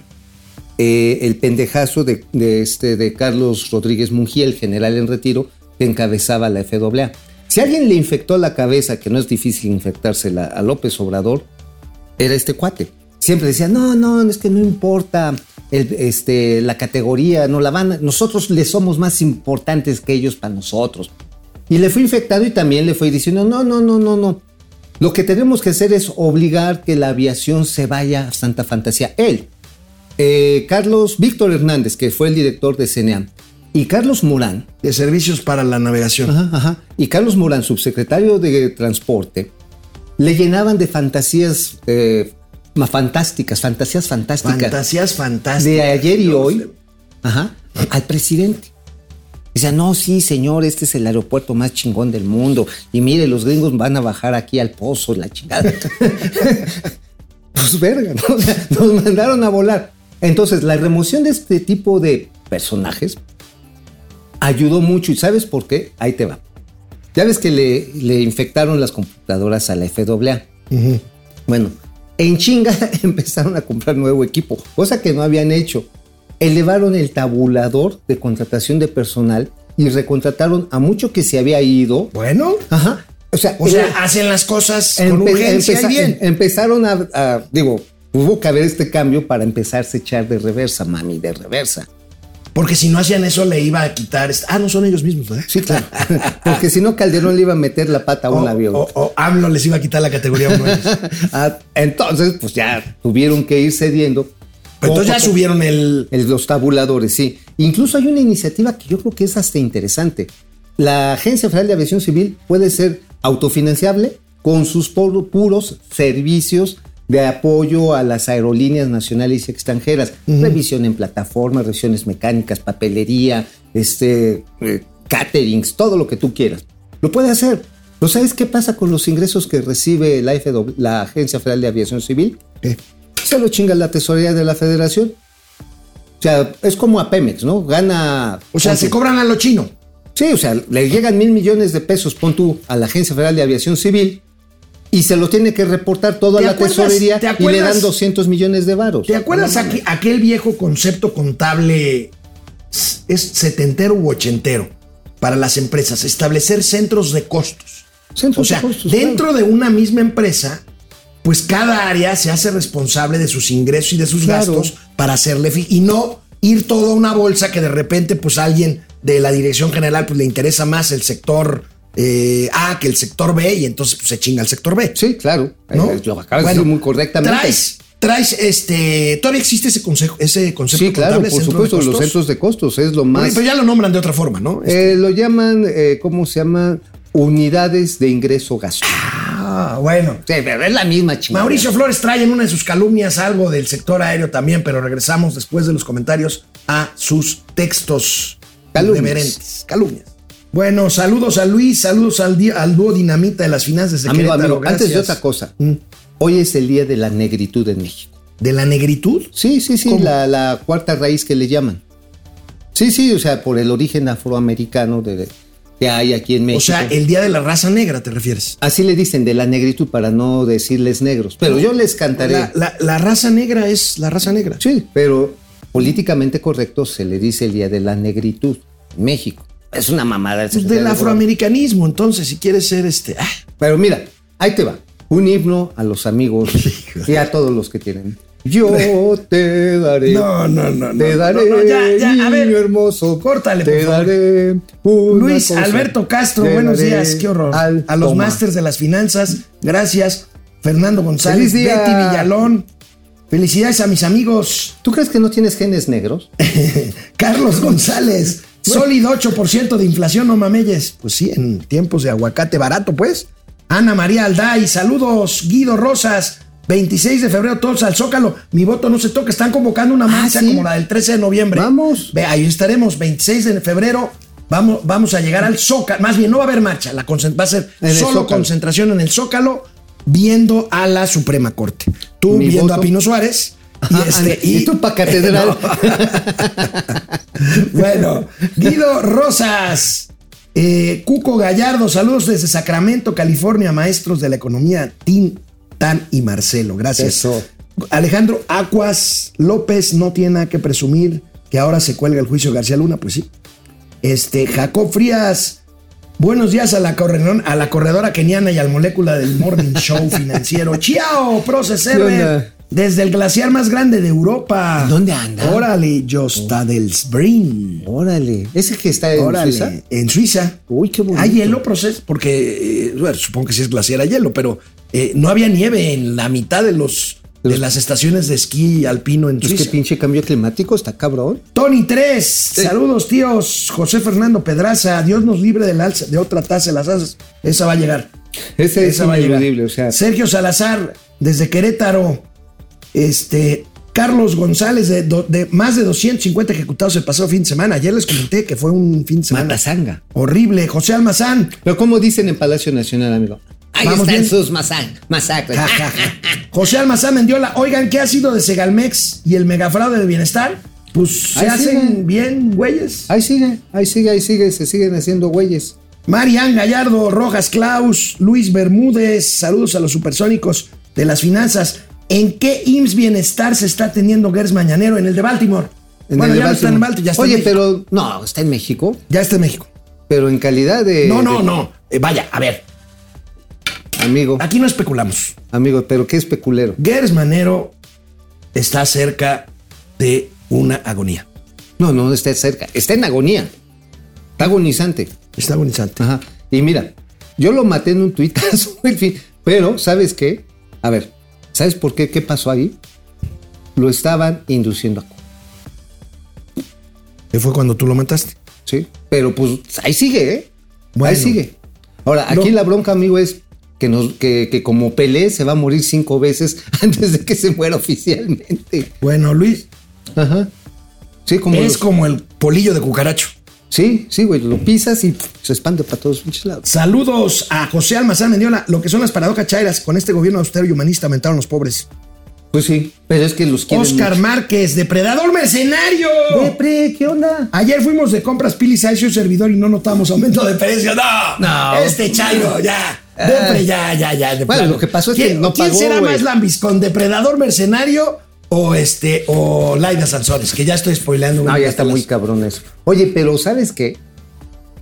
eh, el pendejazo de, de este, de Carlos Rodríguez Mungía, el general en retiro, que encabezaba la FAA. Si alguien le infectó la cabeza, que no es difícil infectársela a López Obrador, era este cuate. Siempre decía, no, no, es que no importa el- este, la categoría, no la van, nosotros le somos más importantes que ellos para nosotros. Y le fue infectado y también le fue diciendo, no, no, no, no, no. Lo que tenemos que hacer es obligar que la aviación se vaya a Santa Fantasía. Él, eh, Carlos Víctor Hernández, que fue el director de CNA, y Carlos Morán, De servicios para la navegación. Ajá, ajá. Y Carlos Morán, subsecretario de Transporte, le llenaban de fantasías eh, fantásticas, fantasías fantásticas. Fantasías fantásticas. de ayer y hoy ajá, al presidente. Dice, no, sí, señor, este es el aeropuerto más chingón del mundo. Y mire, los gringos van a bajar aquí al pozo, la chingada. pues verga, ¿no? O sea, nos mandaron a volar. Entonces, la remoción de este tipo de personajes ayudó mucho. ¿Y sabes por qué? Ahí te va. Ya ves que le, le infectaron las computadoras a la FAA. Bueno, en chinga empezaron a comprar nuevo equipo, cosa que no habían hecho. Elevaron el tabulador de contratación de personal y recontrataron a mucho que se había ido. Bueno, Ajá. O sea, o sea, era- hacen las cosas con urgencia y empeza- bien. empezaron a, a- digo, tuvo que haber este cambio para empezarse a echar de reversa, mami, de reversa. Porque si no hacían eso, le iba a quitar. Ah, no son ellos mismos, ¿verdad? Sí, claro. Porque si no, Calderón le iba a meter la pata a un O, avión. o- o AMLO les iba a quitar la categoría uno a ellos. Ah, entonces, pues ya tuvieron que ir cediendo. Pero entonces ya subieron el. El- los tabuladores, sí. Incluso hay una iniciativa que yo creo que es hasta interesante. La Agencia Federal de Aviación Civil puede ser autofinanciable con sus pu- puros servicios de apoyo a las aerolíneas nacionales y extranjeras. Revisión en plataformas, revisiones mecánicas, papelería, este, eh, caterings, todo lo que tú quieras. Lo puede hacer. ¿Pero sabes qué pasa con los ingresos que recibe la, Agencia Federal de Aviación Civil? Se lo chinga la tesorería de la federación. O sea, es como a Pemex, ¿no? Gana. O sea, se cobran a lo chino. Sí, o sea, le llegan mil millones de pesos, pon tú, a la Agencia Federal de Aviación Civil y se lo tiene que reportar todo a ¿Te la acuerdas- tesorería te y le dan 200 millones de varos. ¿Te acuerdas aqu- aquel viejo concepto contable? Es setentero u ochentero para las empresas. Establecer centros de costos. Centros o sea, de costos, dentro de una misma empresa, pues cada área se hace responsable de sus ingresos y de sus Claro. gastos para hacerle y no ir todo a una bolsa que de repente pues alguien de la dirección general pues le interesa más el sector eh, A que el sector B y entonces pues se chinga el sector B. Sí, claro. ¿no? Eh, Lo acabas Bueno, de decir muy correctamente. Traes, traes este, todavía existe ese consejo, ese concepto sí, claro, contable, por supuesto, los centros de costos es lo más. Pero ya lo nombran de otra forma, ¿no? Eh, lo llaman, eh, ¿cómo se llama? Unidades de ingreso gasto. ah, bueno. Sí, pero es la misma chingada. Mauricio Flores trae en una de sus calumnias algo del sector aéreo también, pero regresamos después de los comentarios a sus textos Calumnias. Calumnias. Bueno, saludos a Luis, saludos al, al dúo dinamita de las finanzas de Amigo, Querétaro, amigo, antes de otra cosa, Mm. hoy es el día de la negritud en México. ¿De la negritud? Sí, sí, sí, la, la cuarta raíz que le llaman. Sí, sí, o sea, por el origen afroamericano de, que hay aquí en México. O sea, el día de la raza negra, ¿te refieres? Así le dicen de la negritud para no decirles negros. Pero yo les cantaré. La, la- la raza negra es la raza negra. Sí, pero políticamente correcto se le dice el día de la negritud en México. Es una mamada. Pues del afroamericanismo, entonces, si quieres ser este. ah, Pero mira, ahí te va. Un himno a los amigos y a todos los que tienen. Yo te daré. No, no, no, no, Te no, daré, no, ya, ya, a ver. hermoso. Córtale, Te por favor. daré. una Luis cosa. Alberto Castro, Te buenos días, qué horror. al A los toma. másters de las finanzas, gracias. Fernando González, Feliz día. Betty Villalón. Felicidades a mis amigos. ¿Tú crees que no tienes genes negros? Carlos González, sólido 8% de inflación, no mameyes. Pues sí, en tiempos de aguacate barato, pues. Ana María Alday, saludos. Guido Rosas, 26 de febrero, todos al Zócalo. Mi voto no se toca, están convocando una marcha Ah, ¿sí? como la del 13 de noviembre. Vamos. Ve, ahí estaremos, 26 de febrero. Vamos, vamos a llegar al Zócalo. Más bien, no va a haber marcha. La va a ser solo concentración en el Zócalo, viendo a la Suprema Corte. Tú Mi viendo voto. a Pino Suárez. Y, este, y tú pa' catedral. bueno, Guido Rosas, eh, Cuco Gallardo, saludos desde Sacramento, California, maestros de la economía, Tim, Tan y Marcelo. Gracias. Eso. Alejandro Acuas López no tiene nada que presumir que ahora se cuelga el juicio de García Luna, pues sí. Este, Jacob Frías, buenos días a la, corredor- a la corredora keniana y al molécula del Morning Show financiero. Chiao, Proces ¿Qué onda? Desde el glaciar más grande de Europa. ¿Dónde anda? Órale, Josta del Spring. Órale. ¿Ese que está en Órale, Suiza? en Suiza. Uy, qué bonito. Hay hielo, proceso, porque eh, bueno, supongo que sí es glaciar hay hielo, pero eh, no había nieve en la mitad de los de las estaciones de esquí alpino en Es que Suiza. pinche cambio climático está cabrón. Tony 3, saludos tíos. José Fernando Pedraza, Dios nos libre alza, de otra taza de las asas. Esa va a llegar. Ese es Esa va a llegar. o sea. Sergio Salazar, desde Querétaro. Este. Carlos González, de, do- de más de 250 ejecutados el pasado fin de semana. Ayer les comenté que fue un fin de semana Matazanga. horrible. José Almazán, Pero como dicen en Palacio Nacional, amigo. Ahí Vamos están bien. sus masa- masacres. Ja, ja, ja. José Almazán Mendiola, oigan, ¿qué ha sido de Segalmex y el megafraude del bienestar? Pues se Ahí hacen siguen. bien, güeyes. Ahí sigue, ahí sigue, ahí sigue, se siguen haciendo güeyes. Marian Gallardo, Rojas Klaus, Luis Bermúdez, saludos a los supersónicos de las finanzas. ¿En qué IMSS Bienestar se está teniendo Gers Mañanero? En el de Baltimore. En bueno, el ya de no está en Baltimore, ya está Oye, en pero no, está en México, Ya está en México. pero en calidad de. No, no, de- no. Eh, vaya, a ver, Amigo, aquí no especulamos. amigo, pero qué especulero. Gers Manero está cerca de una agonía. No, no está cerca, está en agonía. Está agonizante. Está agonizante. Ajá. Y mira, yo lo maté en un tuitazo, fin. Pero, ¿sabes qué? A ver, ¿sabes por qué? ¿Qué pasó ahí? Lo estaban induciendo a ¿Qué fue cuando tú lo mataste? Sí. Pero pues ahí sigue, ¿eh? Bueno. ahí sigue. Ahora, aquí No. la bronca, amigo, es que, nos, que, que como Pelé se va a morir cinco veces antes de que se muera oficialmente. Bueno, Luis, Ajá. Sí, como. es los- como el polillo de cucaracho. Sí, sí, güey. Lo pisas y se expande para todos los pinches lados. Saludos a José Almazán Mendiola. Lo que son las paradojas chairas con este gobierno austero y humanista aumentaron los pobres. Pues sí, pero es que los quieren. Oscar mucho. Márquez, depredador mercenario. Depre, ¿qué onda? Ayer fuimos de compras Pilis a ese servidor y no notamos aumento de precio. No, No. Este Chairo, ya. Depre, ya, ya, ya. de Bueno, plano. lo que pasó es que ¿Quién- no ¿Quién pagó, será güey. más lambis con depredador mercenario o este o Laida Sansores? Que ya estoy spoileando. No, ya está muy cabrón eso. Oye, pero ¿sabes qué?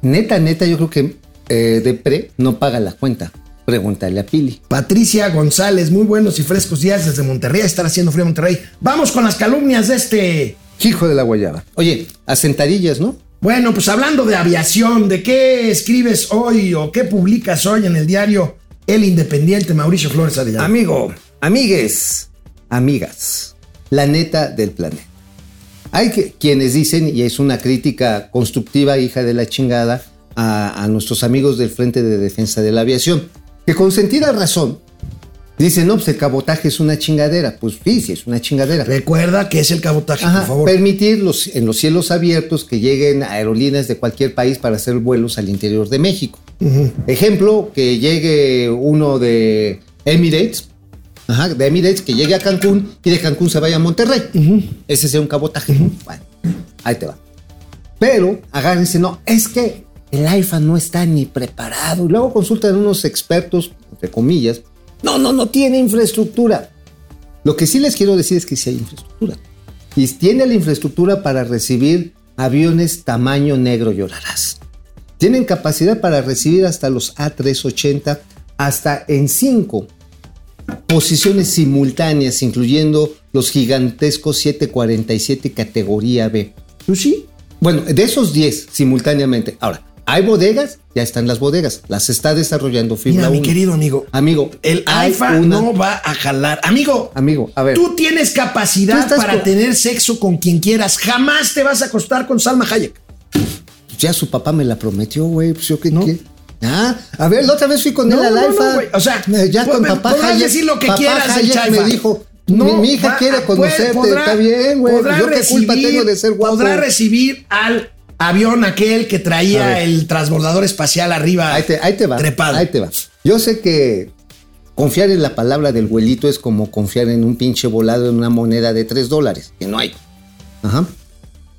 Neta, neta, yo creo que eh, Depre no paga la cuenta. Pregúntale a Pili. Patricia González, muy buenos y frescos días desde Monterrey. Estar haciendo frío en Monterrey. Vamos con las calumnias de este. Hijo de la guayaba. Oye, a sentadillas, ¿no? Bueno, pues hablando de aviación, ¿de qué escribes hoy o qué publicas hoy en el diario El Independiente, Mauricio Flores Arellano? Amigo, amigues, amigas, la neta del planeta. Hay que, quienes dicen, y es una crítica constructiva, hija de la chingada, a, a nuestros amigos del Frente de Defensa de la Aviación, que con sentida razón dicen, no, pues el cabotaje es una chingadera. Pues sí, sí, es una chingadera. Recuerda que es el cabotaje, Ajá, por favor. permitir los, en los cielos abiertos que lleguen aerolíneas de cualquier país para hacer vuelos al interior de México. Ejemplo, que llegue uno de Emirates, ajá, de Emirates, que llegue a Cancún y de Cancún se vaya a Monterrey. Ese sería un cabotaje. Bueno, ahí te va. Pero agárrense, no, es que el AIFA no está ni preparado. Luego consultan unos expertos, entre comillas. No, no, no tiene infraestructura. Lo que sí les quiero decir es que sí hay infraestructura. Y tiene la infraestructura para recibir aviones tamaño negro llorarás. Tienen capacidad para recibir hasta los A380, hasta en cinco posiciones simultáneas, incluyendo los gigantescos 747 categoría B. Pues sí. Bueno, de esos 10 simultáneamente. Ahora, hay bodegas, ya están las bodegas. Las está desarrollando Fibra Mira, mi querido amigo. Amigo, El una- no va a jalar. Amigo, Amigo, a ver. tú tienes capacidad Tú para con- tener sexo con quien quieras. Jamás te vas a acostar con Salma Hayek. Ya su papá me la prometió, güey. Pues yo qué. qué? Ah, a ver, la otra vez fui con No, él al no, AIFA. no, güey. O sea, Eh, ya pues, con papá podrás Hayek. decir lo que papá quieras Hayek me dijo, No, mi, hija va- quiere conocerte. podrá- está bien, güey. podrá Yo qué culpa recibir- tengo de ser guapo. Podrá recibir al avión aquel que A traía el transbordador espacial arriba. Ahí te, ahí te va. Trepado. Ahí te va. Yo sé que confiar en la palabra del güelito es como confiar en un pinche volado en una moneda de 3 dólares, que no hay. Ajá.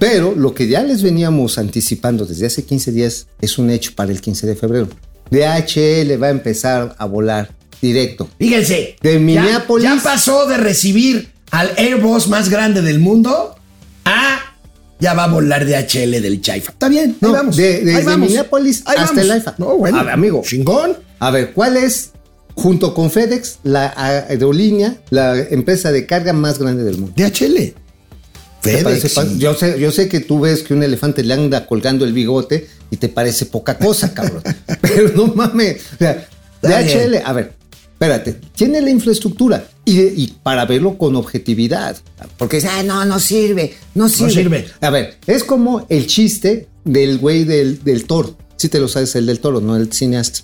Pero lo que ya les veníamos anticipando desde hace 15 días es un hecho para el 15 de febrero. DHL va a empezar a volar directo. Fíjense. De ya- Minneapolis. Ya, pasó de recibir al Airbus más grande del mundo a. Ya va a volar de HL del Chaifa. Está bien, No, ahí vamos. de- ahí desde vamos, Minneapolis ahí hasta vamos. el AIFA. No, bueno. A ver, amigo. Chingón. A ver, ¿cuál es, junto con FedEx, la aerolínea, la empresa de carga más grande del mundo? DHL. ¿Te parece FedEx. sí. yo, sé, yo sé que tú ves que un elefante le anda colgando el bigote y te parece poca cosa, cabrón. Pero no mames. O sea, DHL, a ver, espérate, tiene la infraestructura y, y para verlo con objetividad. Porque dice, ah, no, no sirve, no sirve. sirve. A ver, es como el chiste del güey del, del toro. Si te lo sabes, el del toro, no el cineasta.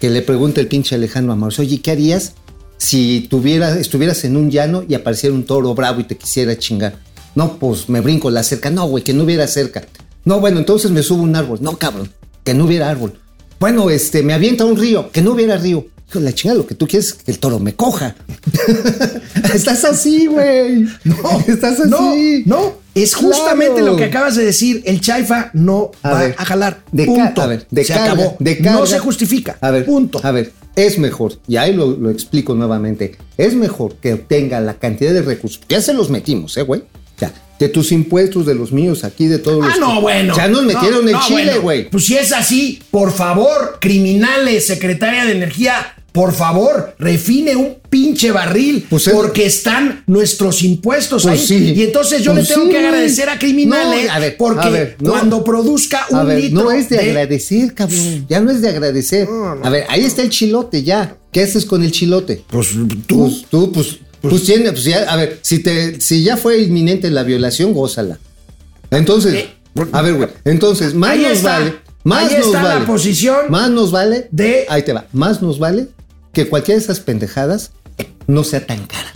Que le pregunta el pinche Alejandro Amor, oye, ¿qué harías si tuviera, estuvieras en un llano y apareciera un toro bravo y te quisiera chingar? No, pues me brinco la cerca. No, güey, que no hubiera cerca. No, bueno, entonces me subo un árbol. No, cabrón, que no hubiera árbol. Bueno, este, me avienta un río, que no hubiera río. Hijo la chingada, lo que tú quieres es que el toro me coja. Estás así, güey. No, estás así. No, no. Es justamente Claro. lo que acabas de decir. El Chaifa no A va ver, a jalar. De punto. a ver, de se carga, acabó. de no carga. se justifica. A ver, punto. A ver, es mejor, y ahí lo, lo explico nuevamente, es mejor que obtenga la cantidad de recursos. Ya se los metimos, ¿eh, güey? O sea, de tus impuestos, de los míos, aquí, de todos los. Ah, no, bueno. Ya nos No, metieron en no, Chile, bueno. güey. Pues si es así, por favor, criminales, secretaria de Energía, por favor, refine un pinche barril, Pues es- porque están nuestros impuestos Pues ahí. sí. Y entonces yo Pues le tengo sí, que agradecer a criminales, No, a ver, porque a ver, no. cuando produzca un A ver, litro no es de, agradecer, cabrón. Ya no es de agradecer. A ver, ahí está el chilote, ya. ¿Qué haces con el chilote? Pues tú, Pues tú, pues, pues, tiene, pues ya, a ver, si te, si ya fue inminente la violación, gózala. Entonces, Eh, a ver, güey, entonces, más ahí nos está. vale, más Ahí nos está la vale. posición más nos vale de- ahí te va, más nos vale que cualquiera de esas pendejadas no sea tan cara.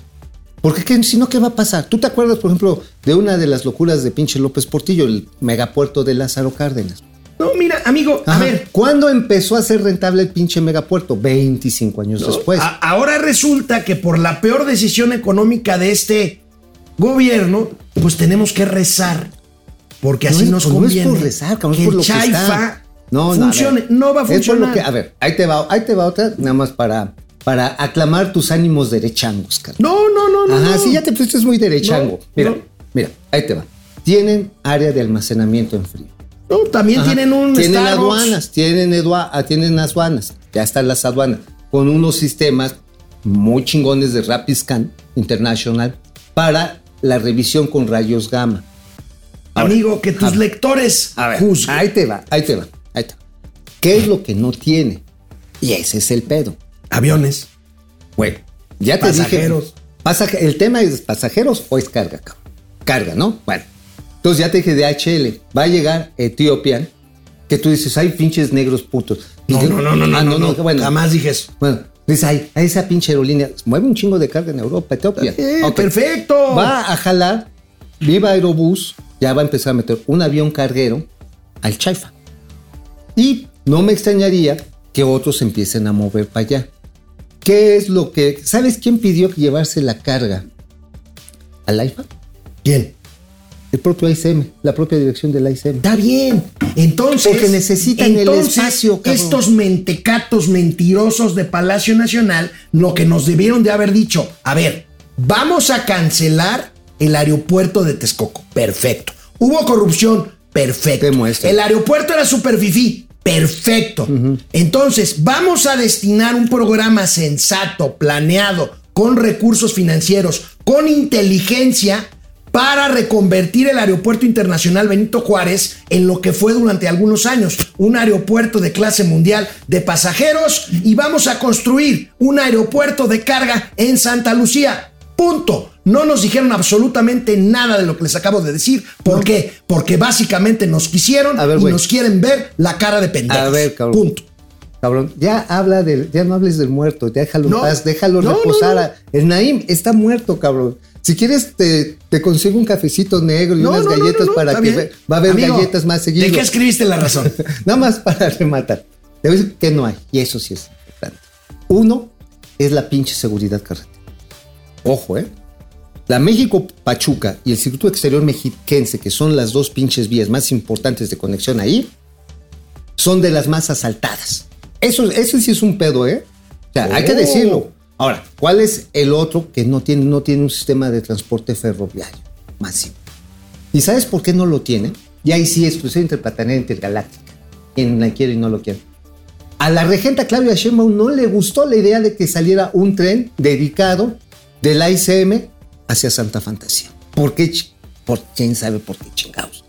Porque ¿qué- si no, ¿qué va a pasar? ¿Tú te acuerdas, por ejemplo, de una de las locuras de pinche López Portillo, el megapuerto de Lázaro Cárdenas? No, mira, amigo, a Ajá. ver. ¿Cuándo empezó a ser rentable el pinche megapuerto? 25 años después. a- ahora resulta que por la peor decisión económica de este gobierno, pues tenemos que rezar. Porque No así es- nos no es conviene. por rezar, cabrón, es que por el lo que está. No, no, funcione. ver. no va a Es por lo funcionar. que- a ver, ahí te va, ahí te va otra, nada más para, para aclamar tus ánimos derechangos, carnal. No, no, no, no. Ajá, no. sí, ya te pusiste muy derechango. No, mira, no. mira, ahí te va. Tienen área de almacenamiento en frío. No, también Ajá. tienen un Tienen Starbucks. aduanas, tienen, edua- ah, tienen aduanas, ya están las aduanas, con unos sistemas muy chingones de Rapiscan International para la revisión con rayos gamma. Ahora, Amigo, que tus a lectores A ver, juzguen. ahí te va, ahí te va, ahí te va. ¿Qué es lo que no tiene? Y ese es el pedo. Aviones. Güey, ya te Pasajeros. dije. pasaje- el tema es pasajeros o es carga, cabrón. Carga, ¿no? Bueno. Entonces ya te dije de HL. Va a llegar Ethiopian, que tú dices, hay pinches negros putos. No, no, no, no, no, ah, no, no, bueno, Jamás dije eso. Bueno, dices, ay, a esa pinche aerolínea mueve un chingo de carga en Europa, Etiopía. Eh. Perfecto. Va a jalar, Viva Aerobús, ya va a empezar a meter un avión carguero al Chaifa. Y no me extrañaría que otros empiecen a mover para allá. ¿Qué es lo que... ¿Sabes quién pidió que llevarse la carga al AIFA? ¿Quién? El propio ICM, la propia dirección del ICM. Está bien. Entonces. Porque necesitan el entonces, espacio, cabrón. Estos mentecatos mentirosos de Palacio Nacional, lo que nos debieron de haber dicho, a ver, vamos a cancelar el aeropuerto de Texcoco. Perfecto. Hubo corrupción. Perfecto. Demuestra. El aeropuerto era super fifí. Perfecto. Entonces, vamos a destinar un programa sensato, planeado, con recursos financieros, con inteligencia para reconvertir el Aeropuerto Internacional Benito Juárez en lo que fue durante algunos años, un aeropuerto de clase mundial de pasajeros y vamos a construir un aeropuerto de carga en Santa Lucía. Punto. No nos dijeron absolutamente nada de lo que les acabo de decir. ¿Por qué? Porque básicamente nos quisieron A ver, y nos quieren ver la cara de pendejos. A ver, cabrón. Punto. Cabrón, ya habla del, ya no hables del muerto, déjalo No. paz, déjalo No, reposar. no. El Naim está muerto, cabrón. Si quieres, te, te consigo un cafecito negro y No, unas no, galletas no, para que ve- va a haber Amigo, galletas más seguido. ¿De qué escribiste la razón? Nada más para rematar. Te voy a decir que no hay, y eso sí es importante. Uno es la pinche seguridad carretera. Ojo, ¿eh? La México-Pachuca y el Circuito Exterior Mexiquense, que son las dos pinches vías más importantes de conexión ahí, son de las más asaltadas. Eso, eso sí es un pedo, ¿eh? O sea, hay que Oh. decirlo. Ahora, ¿cuál es el otro que no tiene, no tiene un sistema de transporte ferroviario masivo? ¿Y sabes por qué no lo tiene? Y ahí sí, exclusión interplanetaria intergaláctica. Quien la quiere y no lo quiere. A la regenta Claudia Sheinbaum no le gustó la idea de que saliera un tren dedicado del ICM hacia Santa Fantasía. ¿Por qué? Por quién sabe por qué chingados.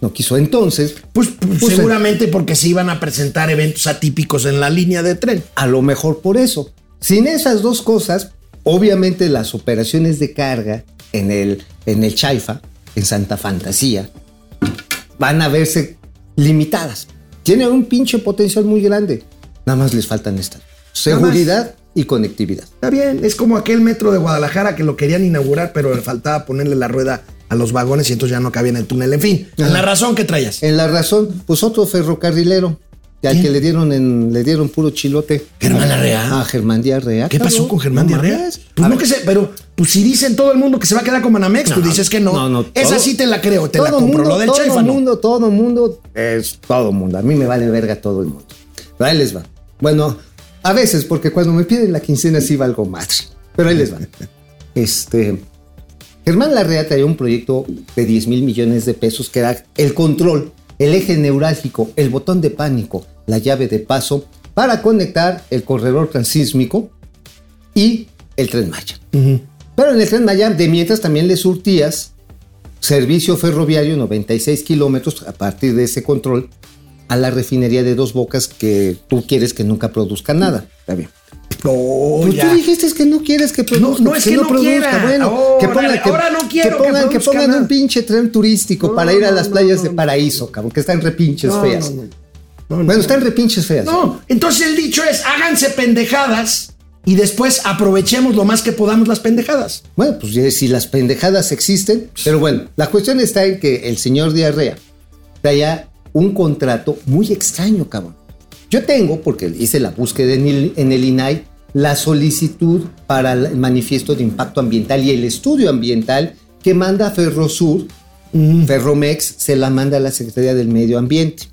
No quiso entonces. Pues, pues, Pues, seguramente porque se iban a presentar eventos atípicos en la línea de tren. A lo mejor por eso. Sin esas dos cosas, obviamente las operaciones de carga en el, en el Chaifa, en Santa Fantasía, van a verse limitadas. Tienen un pinche potencial muy grande. Nada más les faltan estas. Seguridad y conectividad. Está bien, es como aquel metro de Guadalajara que lo querían inaugurar, pero le faltaba ponerle la rueda a los vagones y entonces ya no cabía en el túnel. En fin, en la razón que traías. En la razón, pues otro ferrocarrilero, al ¿Quién? que le dieron en, le dieron puro chilote. Germán Larrea. Ah, Germán Díaz Rea. ¿Qué pasó con Germán No. Pues A no ver, que sé, pero pues si dicen todo el mundo que se va a quedar con Banamex, tú dices que no. no, no, Esa todo- sí te la creo, te la compro. mundo, lo del todo Chaifa no. mundo, todo mundo es todo mundo. A mí me vale verga todo el mundo. Pero ahí les va. Bueno, a veces, porque cuando me piden la quincena sí valgo más. Pero ahí les va. Este. Germán Larrea traía un proyecto de 10 mil millones de pesos que era el control, el eje neurálgico, el botón de pánico, la llave de paso para conectar el corredor transísmico y el tren Maya. Pero en el tren Maya, de mientras también le surtías servicio ferroviario 96 kilómetros a partir de ese control a la refinería de dos bocas que tú quieres que nunca produzca nada. Está bien. No, Pues ya. tú dijiste que no quieres que produzca. no, es que no quiera. Bueno, que pongan, que, ahora no quiero que pongan, que produzca pongan un pinche tren turístico No, para ir a no, las no, playas no, de no. paraíso, cabrón, que están repinches No, feas. no, no. No, no. Bueno, están repinches feas. No, entonces el dicho es, háganse pendejadas y después aprovechemos lo más que podamos las pendejadas. Bueno, pues ya si las pendejadas existen, pero bueno, la cuestión está en que el señor Diarrea traía un contrato muy extraño, cabrón. Yo tengo, porque hice la búsqueda en el, en el INAI, la solicitud para el manifiesto de impacto ambiental y el estudio ambiental que manda Ferrosur, Ferromex, se la manda a la Secretaría del Medio Ambiente.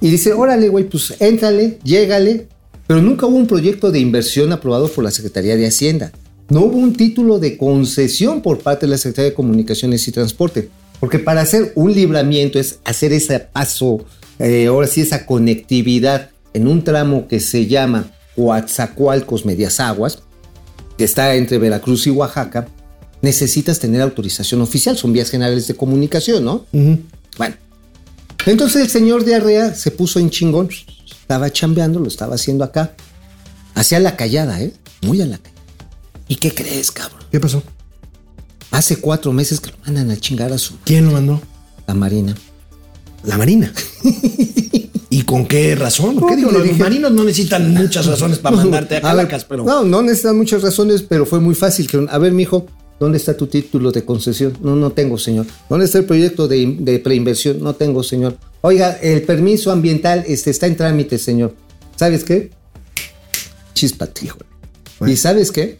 Y dice, órale, güey, pues éntrale, llégale. Pero nunca hubo un proyecto de inversión aprobado por la Secretaría de Hacienda. No hubo un título de concesión por parte de la Secretaría de Comunicaciones y Transporte. Porque para hacer un libramiento es hacer ese paso, eh, ahora sí, esa conectividad en un tramo que se llama Coatzacoalcos Medias Aguas, que está entre Veracruz y Oaxaca, necesitas tener autorización oficial. Son vías generales de comunicación, ¿no? Bueno, entonces el señor Diarrea se puso en chingón. Estaba chambeando, lo estaba haciendo acá. Hacia la callada, ¿eh? Muy a la callada. ¿Y qué crees, cabrón? ¿Qué pasó? Hace cuatro meses que lo mandan a chingar a su ¿Quién lo mandó? la Marina. La Marina. ¿Y con qué razón? ¿Qué digo? Los dije- marinos no necesitan muchas razones para mandarte a Calacas, pero. No, no necesitan muchas razones, pero fue muy fácil. A ver, mijo, ¿dónde está tu título de concesión? No, no tengo, señor. ¿Dónde está el proyecto de, in- de preinversión? No tengo, señor. Oiga, el permiso ambiental este, está en trámite, señor. ¿Sabes qué? Chispate. ¿Y sabes qué?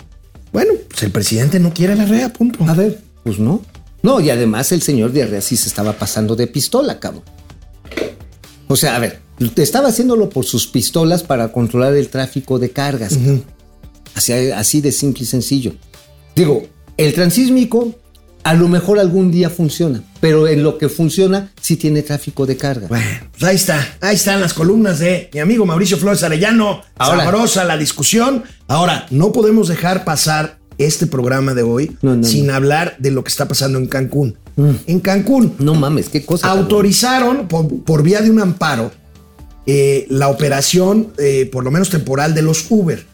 Bueno, pues el presidente no quiere la REA, punto. A ver, pues no. No, y además el señor Diarrea sí se estaba pasando de pistola, cabrón. O sea, a ver, estaba haciéndolo por sus pistolas para controlar el tráfico de cargas. Así, así de simple y sencillo. Digo, el transísmico a lo mejor algún día funciona, pero en lo que funciona sí tiene tráfico de carga. Bueno, pues ahí está, ahí están las columnas de mi amigo Mauricio Flores Arellano. Ahora- Sabrosa la discusión. Ahora, no podemos dejar pasar este programa de hoy No, no, sin no. hablar de lo que está pasando en Cancún. En Cancún No mames, qué cosa. autorizaron por, por vía de un amparo eh, la operación, eh, por lo menos temporal, de los Uber.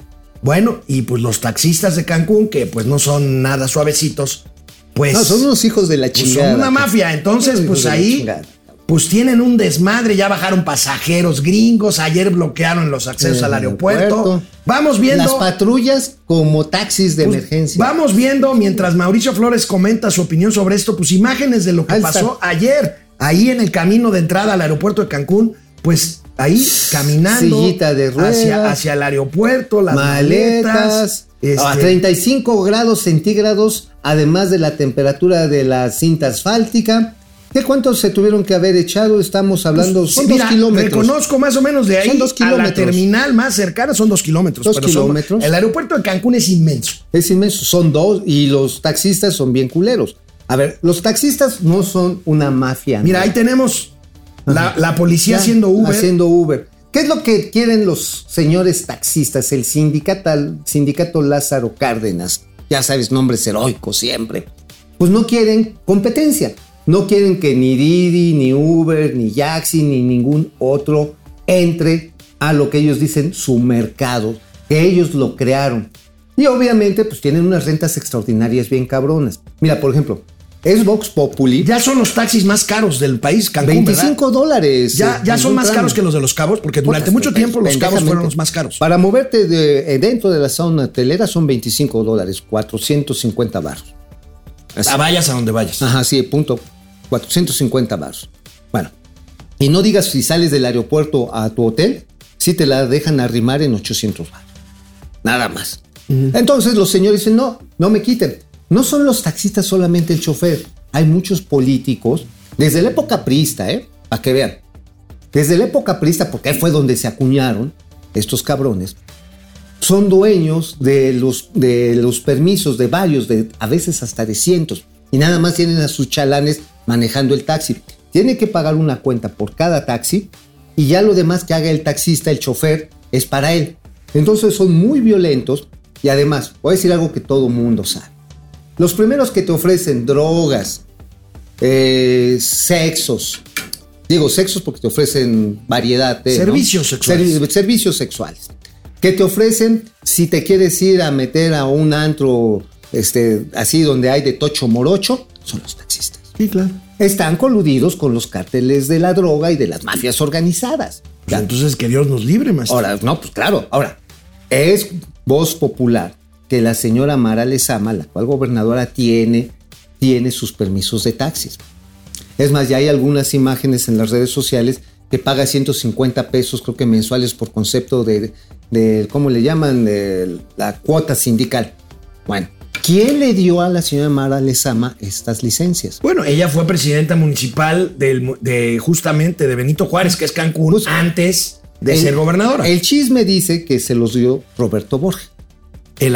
Bueno, y pues los taxistas de Cancún, que pues no son nada suavecitos, pues... No, son unos hijos de la pues, chingada. son una mafia. Entonces, pues ahí. Pues tienen un desmadre. Ya bajaron pasajeros gringos. Ayer bloquearon los accesos El al aeropuerto. aeropuerto. Vamos viendo. Las patrullas como taxis de pues, emergencia. Vamos viendo mientras Mauricio Flores comenta su opinión sobre esto, pues imágenes de lo que Ahí está. pasó ayer, ahí en el camino de entrada al aeropuerto de Cancún, pues ahí caminando Sillita de ruedas. hacia, hacia el aeropuerto, las maletas, maletas. este, A 35 grados centígrados, además de la temperatura de la cinta asfáltica. ¿De cuántos se tuvieron que haber echado? Estamos hablando, pues, son mira, dos kilómetros. Reconozco más o menos de ahí Son dos a la kilómetros. terminal más cercana son dos kilómetros. Dos pero son- kilómetros. el aeropuerto de Cancún es inmenso. Es inmenso, son dos y los taxistas son bien culeros. A ver, los taxistas no son una mafia. Mira, ahí tenemos la, la policía Ya, haciendo Uber. Haciendo Uber. ¿Qué es lo que quieren los señores taxistas? El sindicato, sindicato Lázaro Cárdenas. Ya sabes, nombres heroicos siempre. Pues no quieren competencia. No quieren que ni Didi, ni Uber, ni Yaxi, ni ningún otro entre a lo que ellos dicen su mercado, que ellos lo crearon. Y obviamente, pues tienen unas rentas extraordinarias bien cabronas. Mira, por ejemplo, es Vox Populi. Ya son los taxis más caros del país, Cancún. ¿verdad? 25 dólares. Ya, ya son más caros que los de los cabos, porque durante Putas, mucho tiempo los cabos fueron los más caros. Para moverte de, eh, dentro de la zona hotelera son 25 dólares, 450 baros. Ah, vayas a donde vayas. Ajá, sí, punto. 450 baros. Bueno, y no digas si sales del aeropuerto a tu hotel, si te la dejan arrimar en 800 baros. Nada más. Entonces los señores dicen, no, no me quiten. No son los taxistas solamente el chofer. Hay muchos políticos, desde la época priista, ¿eh? Para que vean. Desde la época priista, porque ahí fue donde se acuñaron estos cabrones, son dueños de los, de los permisos de varios, de, a veces hasta de cientos, y nada más tienen a sus chalanes manejando el taxi. Tiene que pagar una cuenta por cada taxi y ya lo demás que haga el taxista, el chofer, es para él. Entonces son muy violentos y además, voy a decir algo que todo mundo sabe. Los primeros que te ofrecen drogas, eh, sexos, digo sexos porque te ofrecen variedad de... ¿no? Servicios sexuales. Servi- servicios sexuales. Que te ofrecen si te quieres ir a meter a un antro este, así donde hay de tocho morocho, son los taxistas. Sí, claro. Están coludidos con los cárteles de la droga y de las mafias organizadas. Pues entonces que Dios nos libre, maestro. Ahora, no, pues claro. Ahora, es voz popular que la señora Mara Lezama, la cual gobernadora tiene, tiene sus permisos de taxis. Es más, ya hay algunas imágenes en las redes sociales que paga 150 pesos, creo que mensuales, por concepto de, de ¿cómo le llaman? De la cuota sindical. Bueno, ¿quién le dio a la señora Mara Lezama estas licencias? Bueno, ella fue presidenta municipal del de justamente de Benito Juárez, que es Cancún, Pues, antes de El- ser gobernadora. El, El chisme dice que se los dio Roberto Borges.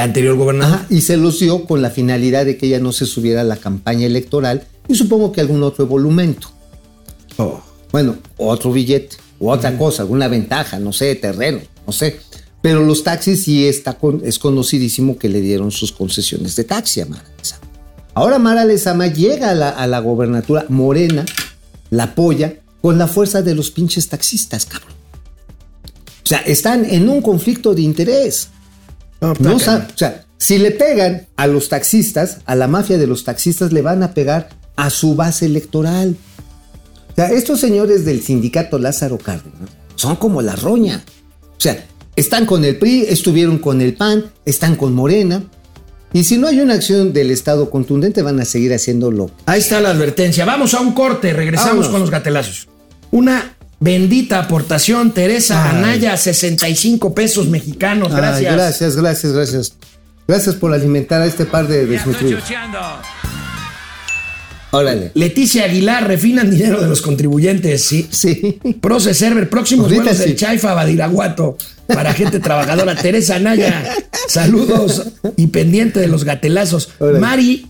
anterior gobernador. Ajá, y se los dio con la finalidad de que ella no se subiera a la campaña electoral y supongo que algún otro emolumento. Oh. Bueno, otro billete, o otra cosa, alguna ventaja, no sé, terreno, no sé. Pero los taxis sí está con- es conocidísimo que le dieron sus concesiones de taxi a Mara Lezama. Ahora Mara Lezama llega a la, a la gobernatura morena, la apoya con la fuerza de los pinches taxistas, cabrón. O sea, están en un conflicto de interés. No, No, o sea, si le pegan a los taxistas, a la mafia de los taxistas, le van a pegar a su base electoral. O sea, estos señores del sindicato Lázaro Cárdenas son como la roña. O sea, están con el PRI, estuvieron con el PAN, están con Morena. Y si no hay una acción del Estado contundente, van a seguir haciéndolo. Ahí está la advertencia. Vamos a un corte, regresamos Vámonos. con los gatelazos. Una bendita aportación, Teresa Ay. Anaya, 65 pesos mexicanos. Ay, Gracias. gracias, gracias, gracias. Gracias por alimentar a este par de Ya estoy desnutridos. Órale. Leticia Aguilar, refinan dinero de los contribuyentes, sí. Sí. Proce Server, próximos Ahorita vuelos sí. del Chaifa a Badiraguato para gente trabajadora. Teresa Naya, saludos y pendiente de los gatelazos. Órale. Mari,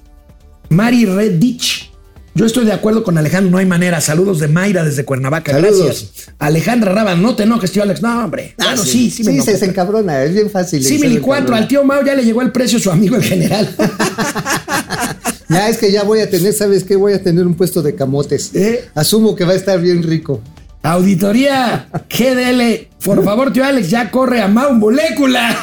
Mari Redditch. Yo estoy de acuerdo con Alejandro, no hay manera. Saludos de Mayra desde Cuernavaca. Saludos. Gracias. Alejandra Raba, no te enojes, tío Alex. No, hombre. Ah, bueno, sí, sí, me sí, enojo. se, se encabrona, es bien fácil. Sí, mil y cuatro. Al tío Mao ya le llegó el precio su amigo el general. Ya es que ya voy a tener, ¿sabes qué? Voy a tener un puesto de camotes. ¿Eh? Asumo que va a estar bien rico. Auditoría GDL, por favor, tío Alex, ya corre a Mau Molécula.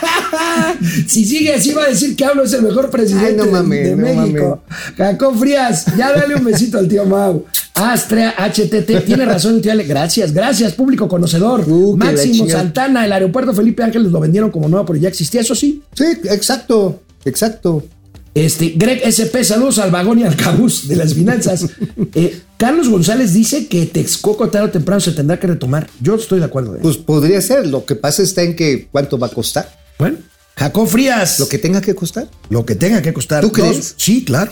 si sigue así, va a decir que hablo es el mejor presidente Ay, no de- mames, de, no México. Jacó Frías, ya dale un besito al tío Mau. Astrea HTT, tiene razón el tío Alex. Gracias, gracias, público conocedor. Uh, Máximo. Santana, el aeropuerto Felipe Ángeles lo vendieron como nuevo, pero ya existía, eso sí. Sí, exacto, exacto. Este, Greg SP, saludos al vagón y al cabuz de las finanzas. Eh, Carlos González dice que Texcoco tarde o temprano se tendrá que retomar. Yo estoy de acuerdo. ¿eh? Pues podría ser. Lo que pasa está en que cuánto va a costar. Bueno, Jacob Frías. Lo que tenga que costar. Lo que tenga que costar. ¿Tú Dos- crees? Sí, claro.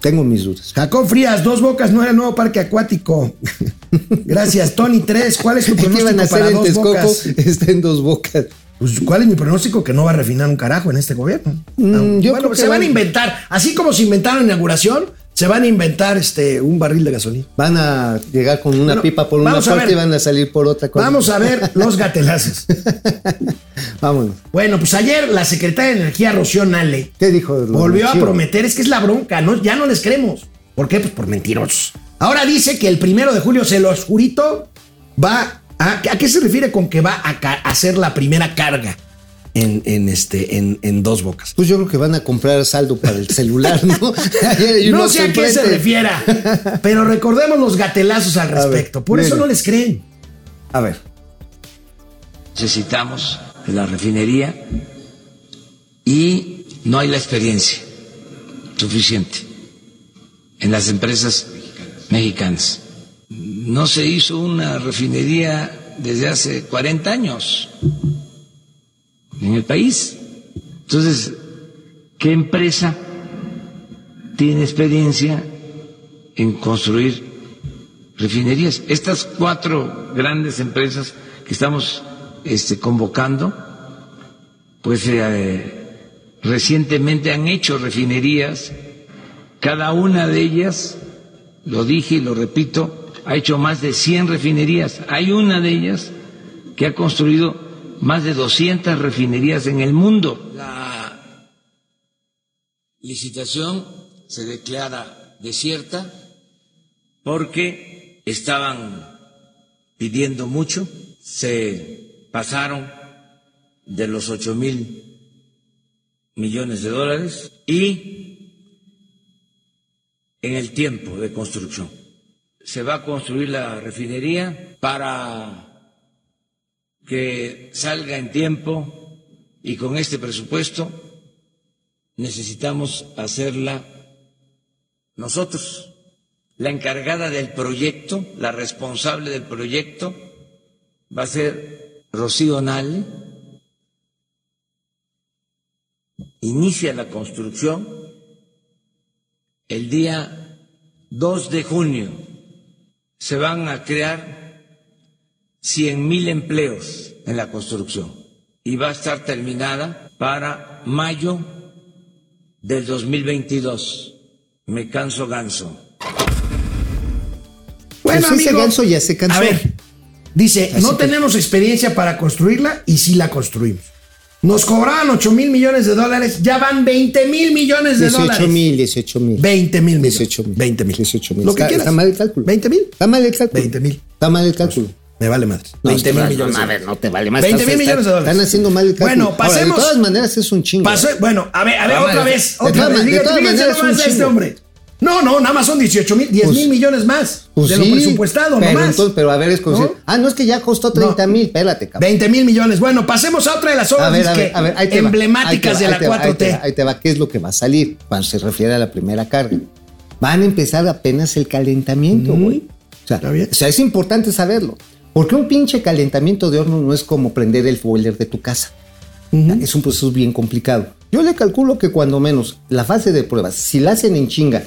Tengo mis dudas. Jacob Frías, dos bocas, no era el nuevo parque acuático. Gracias, Tony 3. ¿Cuál es tu ¿Qué pronóstico a hacer para en dos Texcoco? bocas? Está en dos bocas. Pues, ¿Cuál es mi pronóstico? Que no va a refinar un carajo en este gobierno. Mm, Ah, yo bueno, creo que se van a inventar, así como se inventaron inauguración, se van a inventar este, un barril de gasolina. Van a llegar con una Bueno, pipa por una parte ver. y van a salir por otra cosa. Vamos a ver los gatelazos. Vámonos. Bueno, pues ayer la secretaria de Energía, Rocío Nale, ¿Qué dijo? volvió a prometer, es que es la bronca, ¿no? ya no les creemos. ¿Por qué? Pues por mentirosos. Ahora dice que el primero de julio, se los jurito, va a... ¿A qué se refiere con que va a hacer la primera carga en, en este, en, en dos bocas? Pues yo creo que van a comprar saldo para el celular, ¿no? No sé a qué se refiera, pero recordemos los gatelazos al ver, respecto. Por eso no les creen. A ver. necesitamos de la refinería y no hay la experiencia suficiente en las empresas mexicanas. No se hizo una refinería desde hace 40 años en el país. Entonces, ¿qué empresa tiene experiencia en construir refinerías? Estas cuatro grandes empresas que estamos este, convocando, pues eh, recientemente han hecho refinerías, cada una de ellas, lo dije y lo repito, ha hecho más de 100 refinerías. Hay una de ellas que ha construido más de 200 refinerías en el mundo. La licitación se declara desierta porque estaban pidiendo mucho, se pasaron de los 8 mil millones de dólares y en el tiempo de construcción. Se va a construir la refinería para que salga en tiempo y con este presupuesto necesitamos hacerla nosotros. La encargada del proyecto, la responsable del proyecto, va a ser Rocío Nale. Inicia la construcción el día 2 de junio. Se van a crear 100 mil empleos en la construcción y va a estar terminada para mayo del 2022. Me canso ganso. Bueno, Pues ese amigo, ganso ya se cansó. A ver, dice, Así no que- tenemos experiencia para construirla y sí la construimos. Nos cobraban 8 mil millones de dólares, ya van 20 mil millones de 18 dólares. mil, 18 mil. 20 mil millones. 18 mil. 20 mil. 18 mil. Lo que está, quieras. está mal el cálculo. 20 mil. Está mal el cálculo. 20 mil. Está mal el cálculo. Me vale madre. No, 20 mil millones. no, no te vale más. 20 Están- mil millones de dólares. Están haciendo mal el cálculo. Bueno, Ahora, pasemos. de todas maneras es un chingo. Pasó- bueno, a ver, a ver, De otra vez. Otra vez. man- de todas maneras es un este hombre. No, no, nada más son 18 mil, 10 Pues- mil millones más Pues de lo presupuestado, pero, nomás. entonces, pero a ver, es ¿No? Ah, no, es que ya costó 30 mil. Espérate, cabrón. 20 mil millones. Bueno, pasemos a otra de las obras emblemáticas de la ahí te va, ahí te 4T. va, Ahí te va, ¿qué es lo que va a salir cuando se refiere a la primera carga? Van a empezar apenas el calentamiento, güey. O, sea, o sea, es importante saberlo. Porque un pinche calentamiento de horno no es como prender el boiler de tu casa. Es un proceso bien complicado. Yo le calculo que cuando menos la fase de pruebas, si la hacen en chinga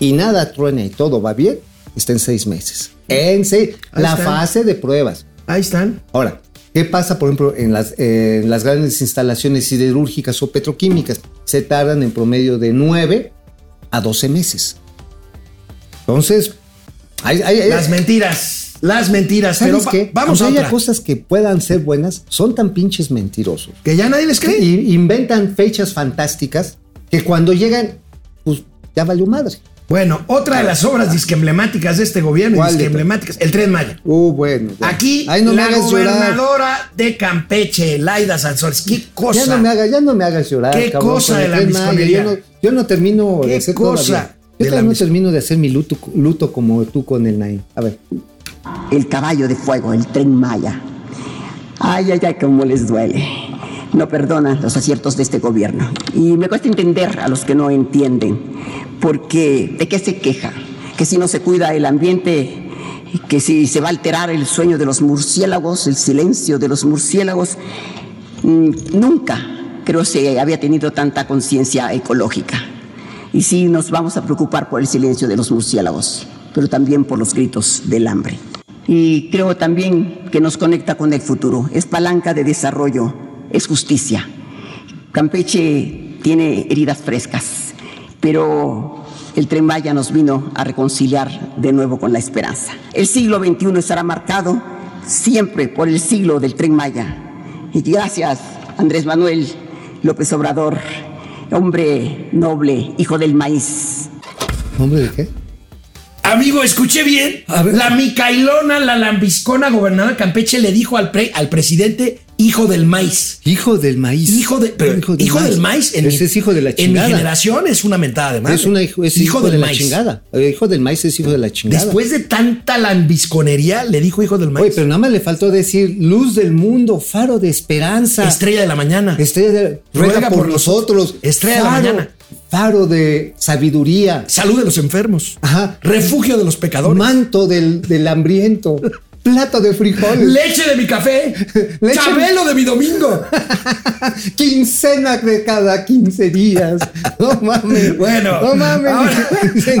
y nada truena y todo va bien, está en seis meses. En seis, Ahí la está. fase de pruebas. Ahí están. Ahora, ¿qué pasa, por ejemplo, en las, eh, en las grandes instalaciones siderúrgicas o petroquímicas? Se tardan en promedio de 9 a 12 meses. Entonces, hay, hay- Las mentiras. Las mentiras. Pero ¿sabes va- qué? vamos a Aunque haya otra. cosas que puedan ser buenas, son tan pinches mentirosos. Que ya nadie les cree. Y inventan fechas fantásticas que cuando llegan, pues ya valió madre. Bueno, otra de las obras disque emblemáticas de este gobierno, y ¿Cuál disque emblemáticas, el Tren Maya. Uh, bueno. Aquí, Ay, no me la llorar. gobernadora de Campeche, Laida Sansores. ¿Qué cosa? Ya no me hagas, ya no me hagas llorar. ¿Qué cabrón, cosa de la misconería? Yo no, yo no termino ¿Qué de hacer cosa Yo todavía no termino de hacer mi luto, luto como tú con el Naim. A ver. el caballo de fuego, el tren Maya. Ay, ay, ay, cómo les duele. No perdonan los aciertos de este gobierno. Y me cuesta entender a los que no entienden. Porque, ¿de qué se queja? Que si no se cuida el ambiente, que si se va a alterar el sueño de los murciélagos, el silencio de los murciélagos. Mm, Nunca creo se había tenido tanta conciencia ecológica. Y sí nos vamos a preocupar por el silencio de los murciélagos, pero también por los gritos del hambre. Y creo también que nos conecta con el futuro. Es palanca de desarrollo, es justicia. Campeche tiene heridas frescas, pero el tren Maya nos vino a reconciliar de nuevo con la esperanza. El siglo XXI estará marcado siempre por el siglo del tren Maya. Y gracias, Andrés Manuel López Obrador, hombre noble, hijo del maíz. ¿Nombre de qué? Amigo, escuché bien. La Micailona, la lambiscona gobernadora de Campeche le dijo al, pre- al presidente hijo del maíz. Hijo del maíz. Hijo, de, pero hijo, del maíz. en Ese mi- es hijo de la En mi chingada. generación es una mentada de madre. Es, una hijo, hijo, de la chingada. El hijo del maíz es hijo de la chingada. Después de tanta lambisconería, le dijo hijo del maíz. Oye, pero nada más le faltó decir luz del mundo, faro de esperanza. Estrella de la mañana. Estrella de ruega, por, nosotros. Estrella de la mañana. Faro de sabiduría. Salud de los enfermos. Ajá. Refugio de los pecadores. Manto del, del hambriento. Plato de frijoles. Leche de mi café. Leche- Chabelo de mi domingo. Quincena de cada 15 días. No mames. Bueno, no mames. ahora,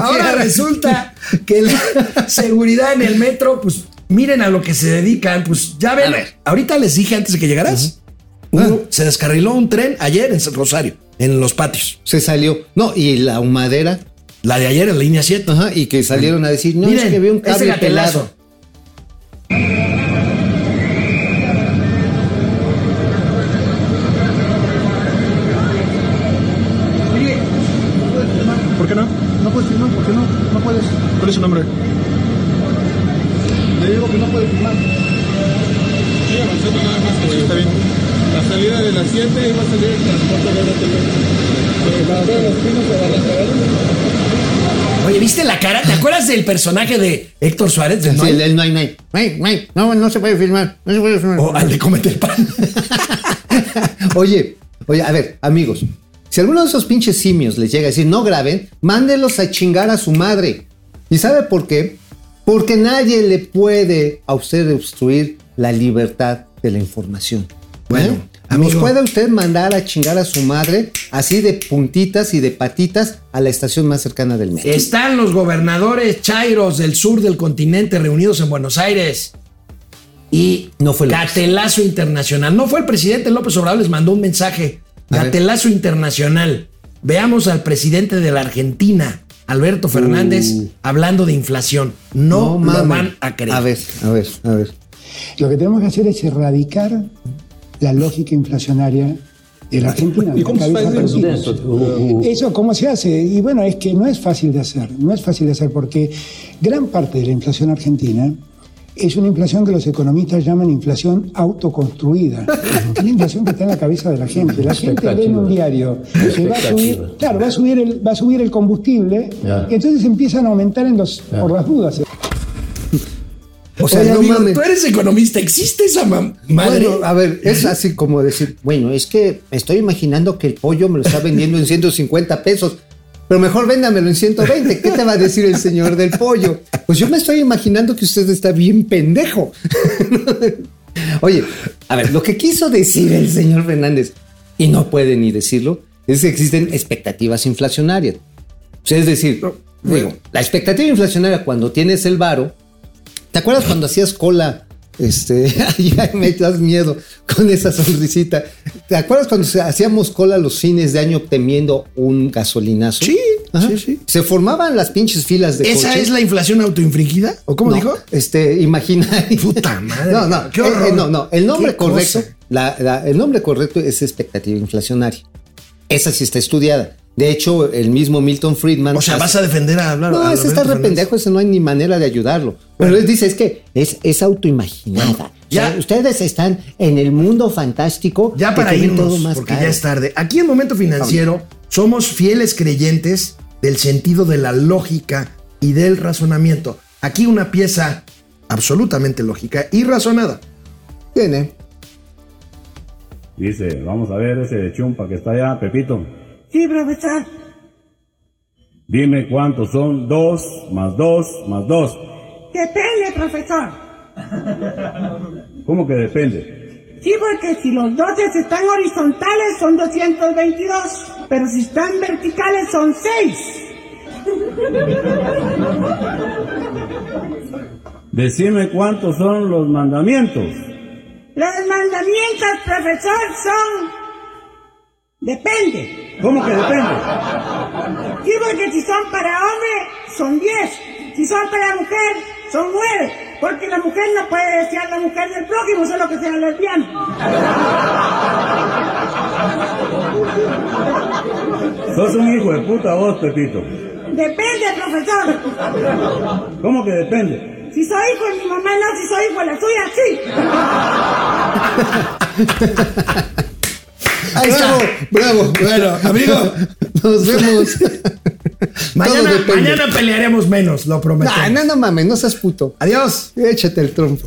ahora resulta que la seguridad en el metro, pues miren a lo que se dedican, pues ya ven. Ahorita les dije antes de que llegaras, hubo- se descarriló un tren ayer en Rosario, en los patios. Se salió. No, y la humadera. La de ayer en la línea 7. Ajá, y que salieron a decir, no, Miren, es que veo un cable pelado. ¿Por qué no? No puedes firmar, ¿por qué no? No puedes. ¿Cuál es su nombre? Le digo que no puede firmar. Sí, avanzando nada más. Está bien. La salida de las 7 iba a salir el transporte de la Oye, ¿viste la cara? ¿Te acuerdas del personaje de Héctor Suárez? del Sí, Noy? el, el no hay, no hay. No hay, no hay. No, no se puede firmar. No se puede firmar. O al de Comete el Pan. Oye, oye, a ver, amigos. Si alguno de esos pinches simios les llega a decir no graben, mándenlos a chingar a su madre. ¿Y sabe por qué? Porque nadie le puede a usted obstruir la libertad de la información. Bueno, ¿Eh? Nos puede usted mandar a chingar a su madre así de puntitas y de patitas a la estación más cercana del metro. Están los gobernadores chairos del sur del continente reunidos en Buenos Aires. Y No fue López. Gatelazo Internacional. No fue el presidente López Obrador, les mandó un mensaje. Gatelazo Internacional. Veamos al presidente de la Argentina, Alberto Fernández, hablando de inflación. No, lo mames. van a creer. A ver, a ver, a ver. Lo que tenemos que hacer es erradicar la lógica inflacionaria de la Argentina. ¿Y cómo la se está cabeza haciendo partida. Eso, ¿cómo se hace? Y bueno, es que no es fácil de hacer, no es fácil de hacer porque gran parte de la inflación argentina es una inflación que los economistas llaman inflación autoconstruida. Es la inflación que está en la cabeza de la gente. La gente lee en un diario que va a subir, claro, va a subir el, va a subir el combustible, y entonces empiezan a aumentar en los, por las dudas. O sea, Oye, no amigo, mames. tú eres economista. ¿Existe esa ma- madre? Bueno, a ver, es así como decir, bueno, es que me estoy imaginando que el pollo me lo está vendiendo en 150 pesos, pero mejor véndamelo en 120. ¿Qué te va a decir el señor del pollo? Pues yo me estoy imaginando que usted está bien pendejo. Oye, a ver, lo que quiso decir el señor Fernández, y no puede ni decirlo, es que existen expectativas inflacionarias. O sea, es decir, Digo, la expectativa inflacionaria cuando tienes el varo, ¿te acuerdas cuando hacías cola? Este, ya me das miedo con esa sonrisita. ¿Te acuerdas cuando hacíamos cola los fines de año temiendo un gasolinazo? Sí, Ajá. sí, sí. Se formaban las pinches filas de ¿Esa coches. es la inflación autoinfligida? ¿O cómo No, dijo? Este, imaginaria. Puta madre. No, no, Qué eh, horror. eh, no, no. El nombre correcto, cosa. la- la- el nombre correcto es expectativa inflacionaria. Esa sí está estudiada. De hecho, el mismo Milton Friedman. O sea, hace- vas a defender a hablar. No, a ese está re pendejo, ese no hay ni manera de ayudarlo. Pero él dice, es que es, es autoimaginada. Bueno, O sea, ya- ustedes están en el mundo fantástico. Ya para irnos, todo más porque caro. ya es tarde. Aquí en Momento Financiero somos fieles creyentes del sentido de la lógica y del razonamiento. Aquí una pieza absolutamente lógica y razonada. Tiene. Dice, vamos a ver ese chumpa que está allá, Pepito. Sí, profesor. Dime cuántos son dos más dos más dos. Depende, profesor. ¿Cómo que depende? Sí, porque si los dotes están horizontales son 222, pero si están verticales son 6. Decime cuántos son los mandamientos. Los mandamientos, profesor, son... Depende. ¿Cómo que depende? Sí, porque si son para hombre, son 10. Si son para mujer, son 9. Porque la mujer no puede desear la mujer del prójimo, solo que sea lesbiana. Sos un hijo de puta vos, Pepito. Depende, profesor. ¿Cómo que depende? Si soy hijo de mi mamá, no. Si soy hijo de la suya, sí. Ahí está. Bravo. Bueno, amigo, Nos vemos. mañana, mañana pelearemos menos, lo prometo. Nah, no, no mames, no seas puto. Adiós. Échate el trompo.